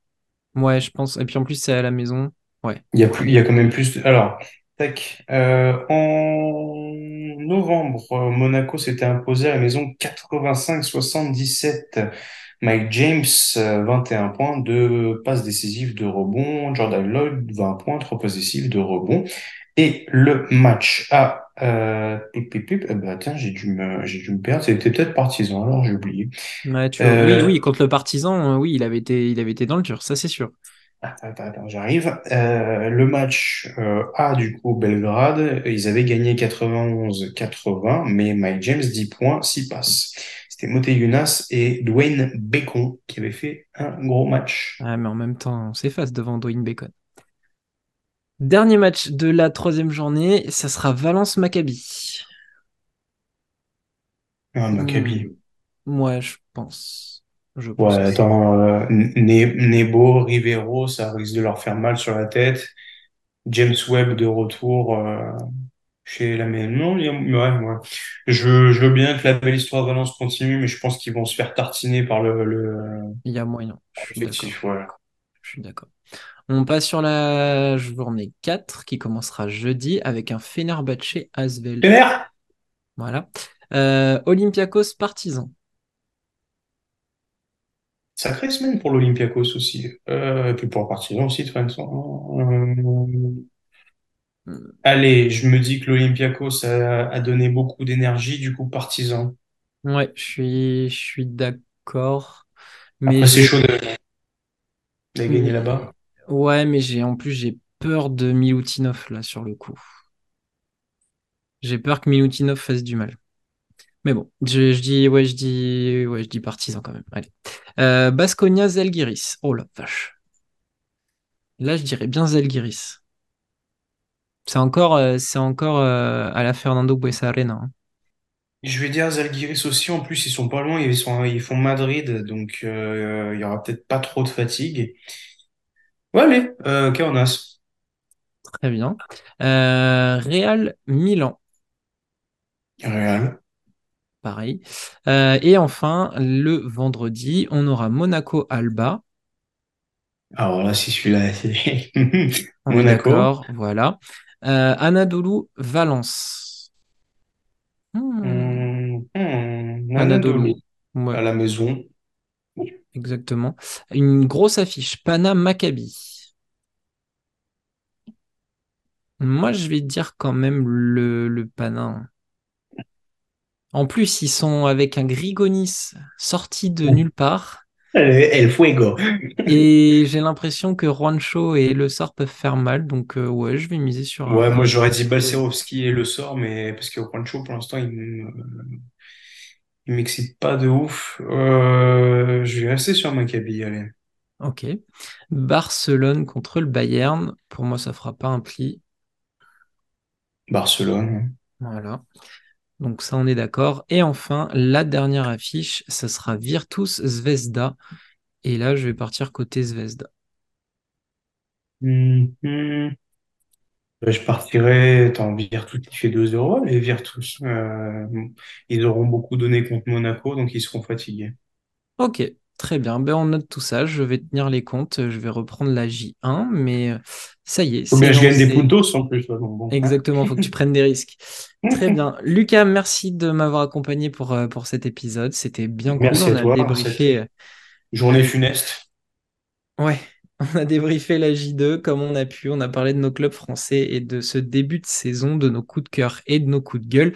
Ouais, je pense. Et puis en plus, c'est à la maison. Ouais. Il y a plus, il y a quand même plus. de- Alors, tac. Euh, en novembre, euh, Monaco s'était imposé à la maison 85-77. Mike James, euh, 21 points, deux passes décisives de rebond. Jordan Lloyd, 20 points, trois passes décisives de rebond. Et le match à euh, pip, pip, pip, eh ben, tiens, j'ai dû me, j'ai dû me perdre. C'était peut-être partisan, alors j'ai oublié. Ouais, tu... Oui, Euh, oui, contre le Partizan, euh, oui, il avait été, il avait été dans le dur, ça c'est sûr. Attends, attends, attends, j'arrive. Euh, le match euh, A, du coup, Belgrade, ils avaient gagné 91-80, mais Mike James, 10 points, 6 passes. C'était Moté Younas et Dwayne Bacon qui avaient fait un gros match. Ouais, mais en même temps, on s'efface devant Dwayne Bacon. Dernier match de la troisième journée, ça sera Valence-Maccabi. Ah, Hmm, Maccabi. Ouais, je pense. Je Ouais, pense aussi. attends, euh, Ne- Nebo, Rivero, ça risque de leur faire mal sur la tête. James Webb de retour euh, chez la maison. Non, il y a- ouais, ouais. Je, je veux bien que la belle histoire de Valence continue, mais je pense qu'ils vont se faire tartiner par le, le, Il y a moyen, je suis d'accord. ouais. Je suis d'accord. On passe sur la journée 4 qui commencera jeudi avec un Fenerbahçe Asvel. Fener Voilà. Euh, Olympiakos Partizan. Sacrée semaine pour l'Olympiakos aussi. Euh, et puis pour Partizan aussi, de toute façon. Euh, allez, je me dis que l'Olympiakos a, a donné beaucoup d'énergie, du coup, Partizan. Ouais, je suis, je suis d'accord. Mais c'est chaud de- d'aller gagner là-bas. ouais, mais j'ai, en plus, j'ai peur de Milutinov là sur le coup. J'ai peur que Milutinov fasse du mal. Mais bon, je, je dis, ouais, je dis, ouais, je dis Partizan quand même. Allez. Euh, Baskonia Zalgiris. Oh la vache. Là, je dirais bien Zalgiris. C'est encore, euh, c'est encore euh, à la Fernando Buesa Arena. hein. Je vais dire Zalgiris aussi. En plus, ils sont pas loin. Ils sont, ils font Madrid, donc euh, il y aura peut-être pas trop de fatigue. Ouais, allez, euh, Kaunas. Très bien. Euh, Real Milan. Real. Pareil. Euh, et enfin, le vendredi, on aura Monaco Alba. Alors là, si celui-là, c'est On est Monaco. d'accord, voilà. Euh, Anadolu Valence. Hmm, Hum, hum, Anadolu. Anadolu. Ouais, À la maison. exactement. Une grosse affiche, Pana Maccabi. Moi, je vais dire quand même le, le Pana. En plus, ils sont avec un Grigonis sorti de nulle part. El fuego. Et j'ai l'impression que Juancho et Le Sort peuvent faire mal. Donc, euh, ouais, je vais miser sur un. Ouais, moi j'aurais dit Balcerovski et Le Sort, mais parce que Juancho pour l'instant il me- il m'excite pas de ouf. Euh, je vais rester sur Maccabi, allez. Ok. Barcelone contre le Bayern. Pour moi, ça fera pas un pli. Barcelone. Voilà. Donc ça, on est d'accord. Et enfin, la dernière affiche, ça sera Virtus Zvezda. Et là, je vais partir côté Zvezda. Mhm. Bah, je partirais, attends, Virtus qui fait 2-0, les Virtus, euh, ils auront beaucoup donné contre Monaco, donc ils seront fatigués. Ok, très bien. Ben, on note tout ça. Je vais tenir les comptes. Je vais reprendre la J1. Mais euh, ça y est, que je gagne des puntos en plus, bon. Exactement, faut que tu prennes des risques. Très bien. Lucas, merci de m'avoir accompagné pour, euh, pour cet épisode. C'était bien cool. On à a toi, débriefé. euh, Journée funeste. Ouais, on a débriefé la J2 comme on a pu. On a parlé de nos clubs français et de ce début de saison, de nos coups de cœur et de nos coups de gueule.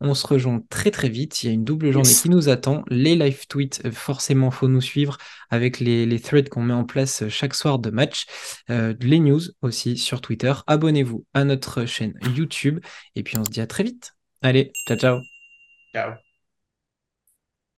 On se rejoint très très vite. Il y a une double journée Yes. qui nous attend. Les live tweets, euh, forcément, faut nous suivre avec les, les threads qu'on met en place euh, chaque soir de match. Euh, les news aussi sur Twitter. Abonnez-vous à notre chaîne YouTube. Et puis on se dit à très vite. Allez, ciao ciao. Ciao.